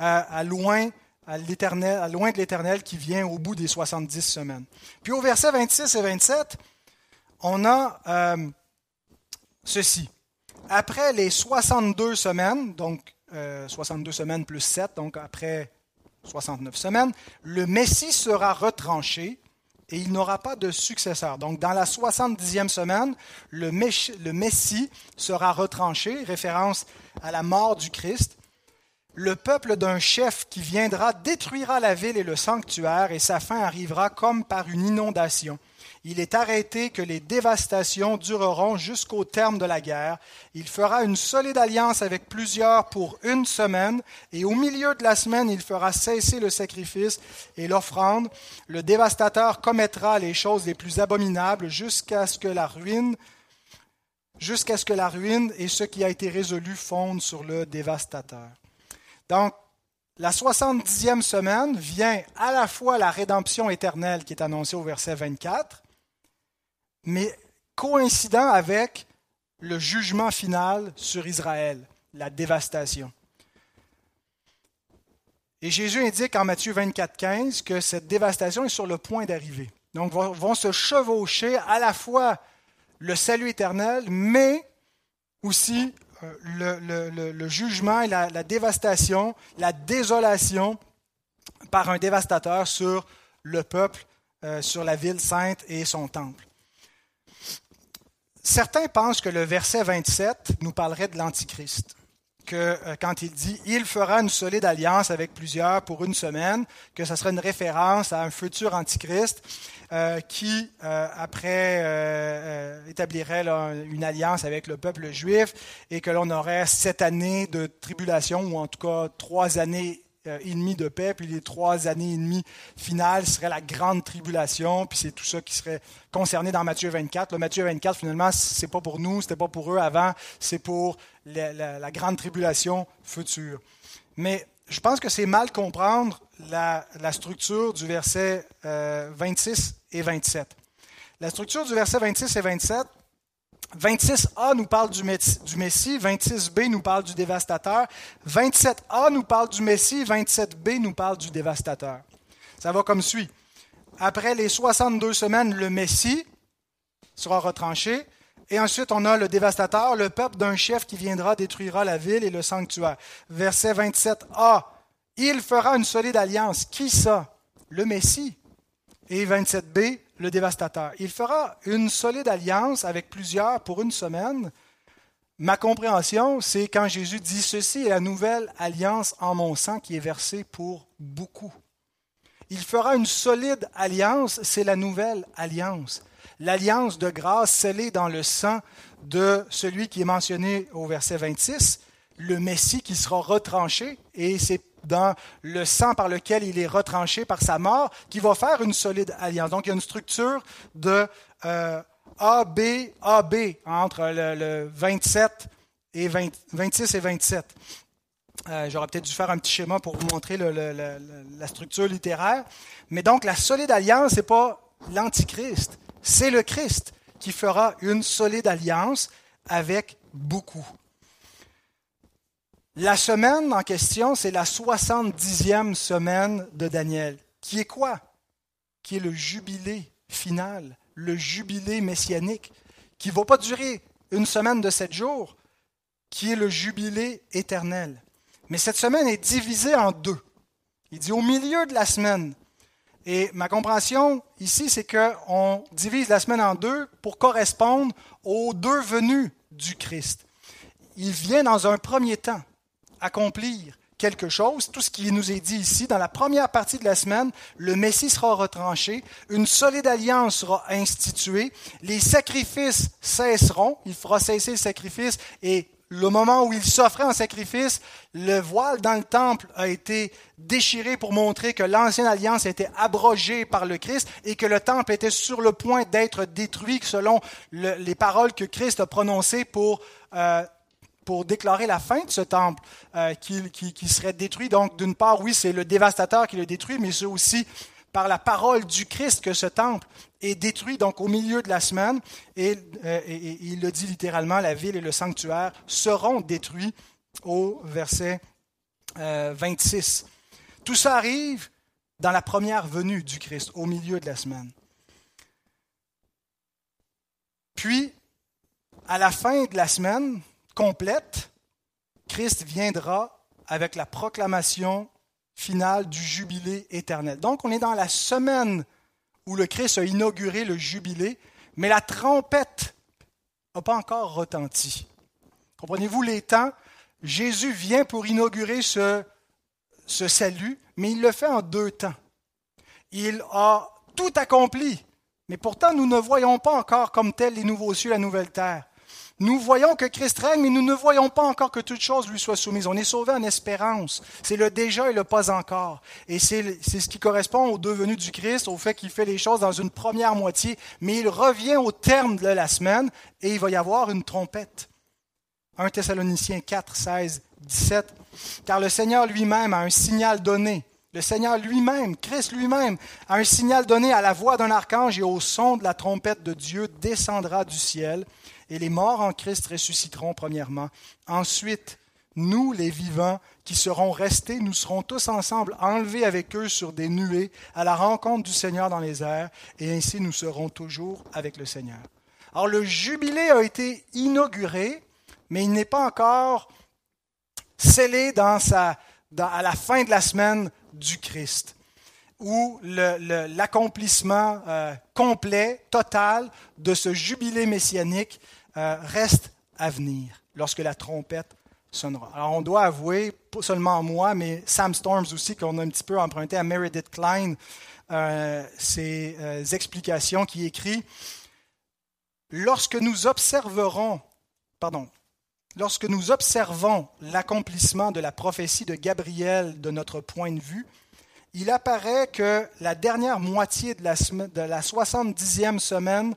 euh, à, loin, à, à loin de l'Éternel qui vient au bout des 70 semaines. Puis au verset 26 et 27, on a euh, ceci. Après les 62 semaines, donc 62 euh, semaines plus 7, donc après 69 semaines, le Messie sera retranché et il n'aura pas de successeur. Donc, dans la 70e semaine, le, Messie sera retranché, référence à la mort du Christ. Le peuple d'un chef qui viendra détruira la ville et le sanctuaire, et sa fin arrivera comme par une inondation. Il est arrêté que les dévastations dureront jusqu'au terme de la guerre. Il fera une solide alliance avec plusieurs pour une semaine, et au milieu de la semaine, il fera cesser le sacrifice et l'offrande. Le dévastateur commettra les choses les plus abominables jusqu'à ce que la ruine jusqu'à ce que la ruine et ce qui a été résolu fondent sur le dévastateur. Donc, la 70e semaine vient à la fois la rédemption éternelle qui est annoncée au verset 24, mais coïncident avec le jugement final sur Israël, la dévastation. Et Jésus indique en Matthieu 24, 15 que cette dévastation est sur le point d'arriver. Donc vont, se chevaucher à la fois le salut éternel, mais aussi euh, le, jugement et la, dévastation, la désolation par un dévastateur sur le peuple, euh, sur la ville sainte et son temple. Certains pensent que le verset 27 nous parlerait de l'Antichrist, que euh, quand il dit Il fera une solide alliance avec plusieurs pour une semaine, que ce serait une référence à un futur Antichrist euh, qui, euh, après, établirait une alliance avec le peuple juif et que l'on aurait sept années de tribulation, ou en tout cas trois années et demi de paix, puis les trois années et demie finales seraient la grande tribulation, puis c'est tout ça qui serait concerné dans Matthieu 24. Le Matthieu 24, finalement, c'est pas pour nous, c'était pas pour eux avant, c'est pour la, grande tribulation future. Mais je pense que c'est mal comprendre la, structure du verset 26 euh, et 27. La structure du verset 26 et 27, 26a nous parle du Messie, 26b nous parle du dévastateur, 27a nous parle du Messie, 27b nous parle du dévastateur. Ça va comme suit. Après les 62 semaines, le Messie sera retranché, et ensuite on a le dévastateur, le peuple d'un chef qui viendra détruira la ville et le sanctuaire. Verset 27a, il fera une solide alliance. Qui ça? Le Messie. Et 27b, le dévastateur. Il fera une solide alliance avec plusieurs pour une semaine. Ma compréhension, c'est quand Jésus dit ceci est la nouvelle alliance en mon sang qui est versée pour beaucoup. il fera une solide alliance, c'est la nouvelle alliance. L'alliance de grâce scellée dans le sang de celui qui est mentionné au verset 26, le Messie qui sera retranché, et c'est dans le sang par lequel il est retranché par sa mort qui va faire une solide alliance. Donc il y a une structure de euh, AB, AB entre le, 27 et 26 et 27. Euh, j'aurais peut-être dû faire un petit schéma pour vous montrer la structure littéraire. Mais donc, la solide alliance, ce n'est pas l'Antichrist, c'est le Christ qui fera une solide alliance avec beaucoup. La semaine en question, c'est la 70e semaine de Daniel, qui est quoi? Qui est le jubilé final, le jubilé messianique, qui ne va pas durer une semaine de sept jours, qui est le jubilé éternel. Mais cette semaine est divisée en deux. Il dit au milieu de la semaine. Et ma compréhension ici, c'est qu'on divise la semaine en deux pour correspondre aux deux venues du Christ. Il vient dans un premier temps accomplir quelque chose, tout ce qui nous est dit ici, dans la première partie de la semaine, le Messie sera retranché, une solide alliance sera instituée, les sacrifices cesseront, il fera cesser le sacrifice et le moment où il s'offrait en sacrifice, le voile dans le temple a été déchiré pour montrer que l'ancienne alliance était abrogée par le Christ et que le temple était sur le point d'être détruit selon les paroles que Christ a prononcées pour, euh, pour déclarer la fin de ce temple euh, qui, qui, serait détruit. Donc, d'une part, oui, c'est le dévastateur qui le détruit, mais c'est aussi par la parole du Christ que ce temple est détruit, donc au milieu de la semaine, et, euh, il le dit littéralement, la ville et le sanctuaire seront détruits au verset 26. Euh, Tout ça arrive dans la première venue du Christ, au milieu de la semaine. Puis, à la fin de la semaine complète, Christ viendra avec la proclamation finale du jubilé éternel. Donc, on est dans la semaine où le Christ a inauguré le jubilé, mais la trompette n'a pas encore retenti. Comprenez-vous les temps? Jésus vient pour inaugurer ce, salut, mais il le fait en deux temps. Il a tout accompli, mais pourtant nous ne voyons pas encore comme tel les nouveaux cieux, la nouvelle terre. Nous voyons que Christ règne, mais nous ne voyons pas encore que toute chose lui soit soumise. On est sauvé en espérance. C'est le déjà et le pas encore. Et c'est ce qui correspond au devenu du Christ, au fait qu'il fait les choses dans une première moitié, mais il revient au terme de la semaine et il va y avoir une trompette. 1 Thessaloniciens 4, 16, 17. Car le Seigneur lui-même a un signal donné. Le Seigneur lui-même, Christ lui-même, a un signal donné à la voix d'un archange et au son de la trompette de Dieu descendra du ciel et les morts en Christ ressusciteront premièrement. Ensuite, nous, les vivants, qui serons restés, nous serons tous ensemble enlevés avec eux sur des nuées à la rencontre du Seigneur dans les airs, et ainsi nous serons toujours avec le Seigneur. Alors le jubilé a été inauguré, mais il n'est pas encore scellé à la fin de la semaine du Christ, où l'accomplissement euh, complet, total de ce jubilé messianique euh, reste à venir lorsque la trompette sonnera. Alors on doit avouer, pas seulement moi, mais Sam Storms aussi, qu'on a un petit peu emprunté à Meredith Klein, euh, ses euh, explications qui écrit Lorsque nous observerons, pardon, lorsque nous observons l'accomplissement de la prophétie de Gabriel de notre point de vue, il apparaît que la dernière moitié de la, de la 70e semaine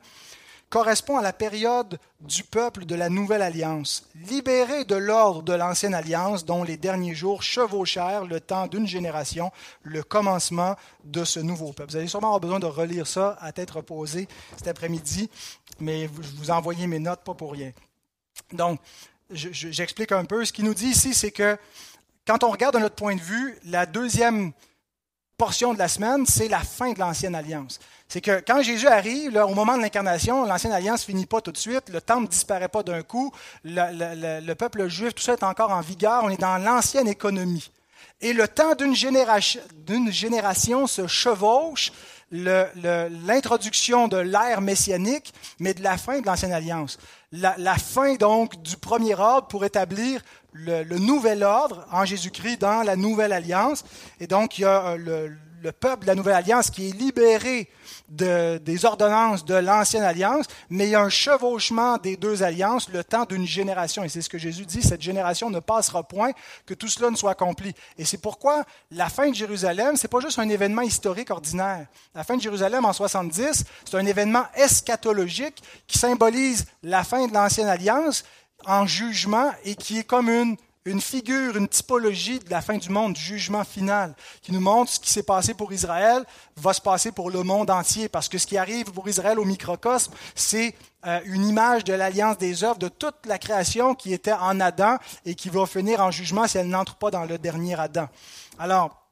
correspond à la période du peuple de la Nouvelle Alliance, libéré de l'ordre de l'Ancienne Alliance dont les derniers jours chevauchèrent le temps d'une génération, le commencement de ce nouveau peuple. Vous allez sûrement avoir besoin de relire ça à tête reposée cet après-midi, mais je vous envoyez mes notes pas pour rien. Donc, j'explique un peu. Ce qu'il nous dit ici, c'est que quand on regarde de notre point de vue, la deuxième portion de la semaine, c'est la fin de l'Ancienne Alliance c'est que quand Jésus arrive, au moment de l'incarnation, l'ancienne alliance finit pas tout de suite, le temple disparaît pas d'un coup, le, peuple juif, tout ça est encore en vigueur, on est dans l'ancienne économie. Et le temps d'une génération, génération, se chevauche l'introduction de l'ère messianique, mais de la fin de l'ancienne alliance. La, fin donc du premier ordre pour établir le, nouvel ordre en Jésus-Christ dans la nouvelle alliance. Et donc il y a euh, le, le peuple de la nouvelle alliance qui est libéré des ordonnances de l'ancienne alliance, mais il y a un chevauchement des deux alliances le temps d'une génération. Et c'est ce que Jésus dit, cette génération ne passera point que tout cela ne soit accompli. Et c'est pourquoi la fin de Jérusalem, c'est pas juste un événement historique ordinaire. La fin de Jérusalem en 70, c'est un événement eschatologique qui symbolise la fin de l'ancienne alliance en jugement et qui est comme une une figure, une typologie de la fin du monde, du jugement final, qui nous montre ce qui s'est passé pour Israël va se passer pour le monde entier, parce que ce qui arrive pour Israël au microcosme, c'est euh, une image de l'alliance des œuvres de toute la création qui était en Adam et qui va finir en jugement si elle n'entre pas dans le dernier Adam. Alors,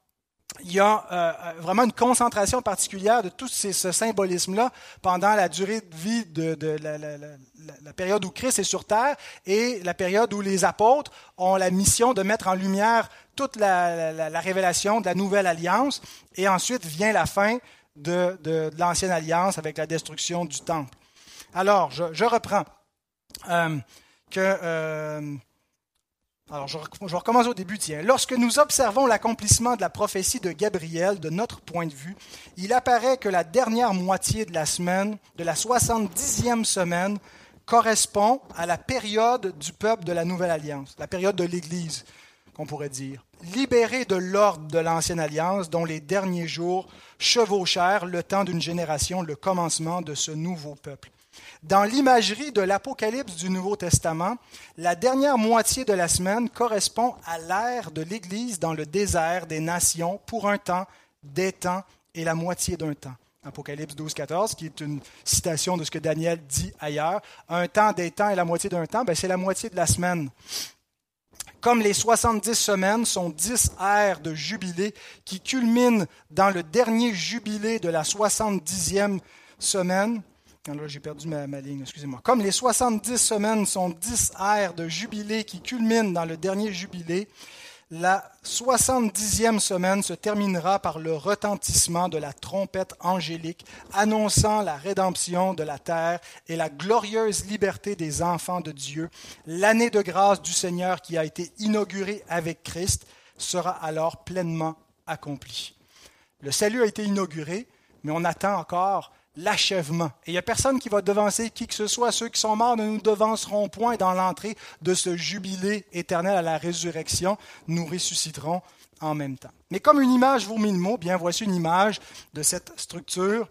il y a euh, euh, vraiment une concentration particulière de tout ce symbolisme-là pendant la durée de vie de, la, période où Christ est sur terre et la période où les apôtres ont la mission de mettre en lumière toute la, révélation de la nouvelle alliance. Et ensuite vient la fin de, l'ancienne alliance avec la destruction du temple. Alors, je, reprends. Euh, que alors, je, recommence au début. Tiens. Lorsque nous observons l'accomplissement de la prophétie de Gabriel, de notre point de vue, il apparaît que la dernière moitié de la semaine, de la 70e semaine, correspond à la période du peuple de la Nouvelle Alliance, la période de l'Église, qu'on pourrait dire. Libéré de l'ordre de l'Ancienne Alliance, dont les derniers jours chevauchèrent le temps d'une génération, le commencement de ce nouveau peuple. Dans l'imagerie de l'Apocalypse du Nouveau Testament, la dernière moitié de la semaine correspond à l'ère de l'Église dans le désert des nations pour un temps, des temps et la moitié d'un temps. Apocalypse 12, 14, qui est une citation de ce que Daniel dit ailleurs. Un temps, des temps et la moitié d'un temps, ben c'est la moitié de la semaine. Comme les 70 semaines sont 10 ères de jubilé qui culminent dans le dernier jubilé de la 70e semaine, Là, j'ai perdu ma, ligne, excusez-moi. Comme les 70 semaines sont 10 ères de jubilé qui culminent dans le dernier jubilé, la 70e semaine se terminera par le retentissement de la trompette angélique annonçant la rédemption de la terre et la glorieuse liberté des enfants de Dieu. L'année de grâce du Seigneur qui a été inaugurée avec Christ sera alors pleinement accomplie. Le salut a été inauguré, mais on attend encore l'achèvement. Et il n'y a personne qui va devancer qui que ce soit. Ceux qui sont morts ne nous devanceront point dans l'entrée de ce jubilé éternel à la résurrection. Nous ressusciterons en même temps. Mais comme une image vaut mille mots, bien voici une image de cette structure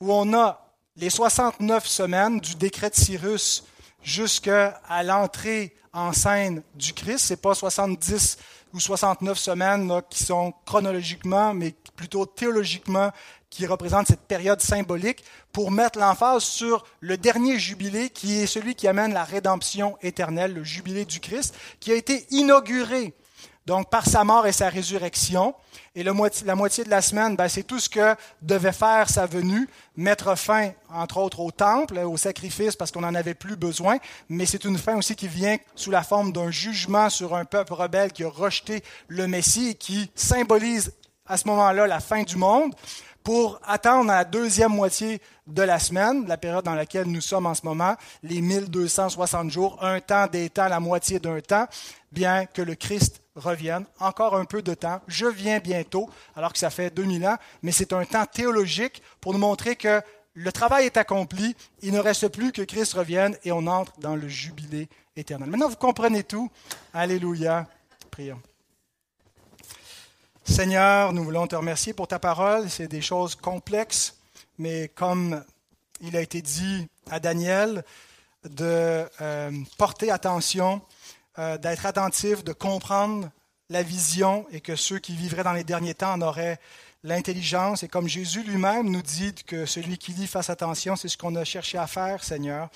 où on a les 69 semaines du décret de Cyrus jusqu'à l'entrée en scène du Christ. Ce n'est pas 70 ou 69 semaines qui sont chronologiquement, mais plutôt théologiquement qui représente cette période symbolique, pour mettre l'emphase sur le dernier jubilé, qui est celui qui amène la rédemption éternelle, le jubilé du Christ, qui a été inauguré donc par sa mort et sa résurrection. Et la moitié de la semaine, ben, c'est tout ce que devait faire sa venue, mettre fin, entre autres, au temple, au sacrifice, parce qu'on n'en avait plus besoin, mais c'est une fin aussi qui vient sous la forme d'un jugement sur un peuple rebelle qui a rejeté le Messie et qui symbolise à ce moment-là la fin du monde pour attendre la deuxième moitié de la semaine, la période dans laquelle nous sommes en ce moment, les 1260 jours, un temps, des temps, la moitié d'un temps, bien que le Christ revienne. Encore un peu de temps. Je viens bientôt, alors que ça fait 2000 ans, mais c'est un temps théologique pour nous montrer que le travail est accompli, il ne reste plus que Christ revienne et on entre dans le jubilé éternel. Maintenant, vous comprenez tout. Alléluia. Prions. Seigneur, nous voulons te remercier pour ta parole. C'est des choses complexes, mais comme il a été dit à Daniel, de euh, porter attention, euh, d'être attentif, de comprendre la vision et que ceux qui vivraient dans les derniers temps en auraient l'intelligence. Et comme Jésus lui-même nous dit que celui qui lit fasse attention, c'est ce qu'on a cherché à faire, Seigneur.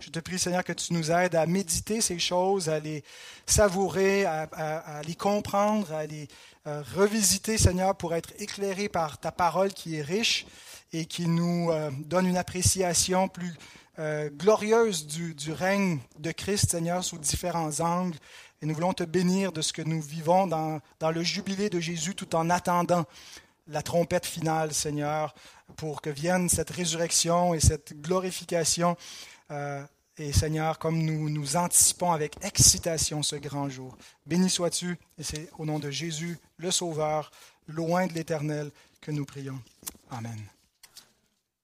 Je te prie, Seigneur, que tu nous aides à méditer ces choses, à les savourer, à les comprendre, à les revisiter, Seigneur, pour être éclairé par ta parole qui est riche et qui nous euh, donne une appréciation plus euh, glorieuse du, règne de Christ, Seigneur, sous différents angles. Et nous voulons te bénir de ce que nous vivons dans, le jubilé de Jésus tout en attendant la trompette finale, Seigneur, pour que vienne cette résurrection et cette glorification. Euh, et Seigneur, comme nous nous anticipons avec excitation ce grand jour, béni sois-tu, et c'est au nom de Jésus, le Sauveur, loin de l'Éternel, que nous prions. Amen.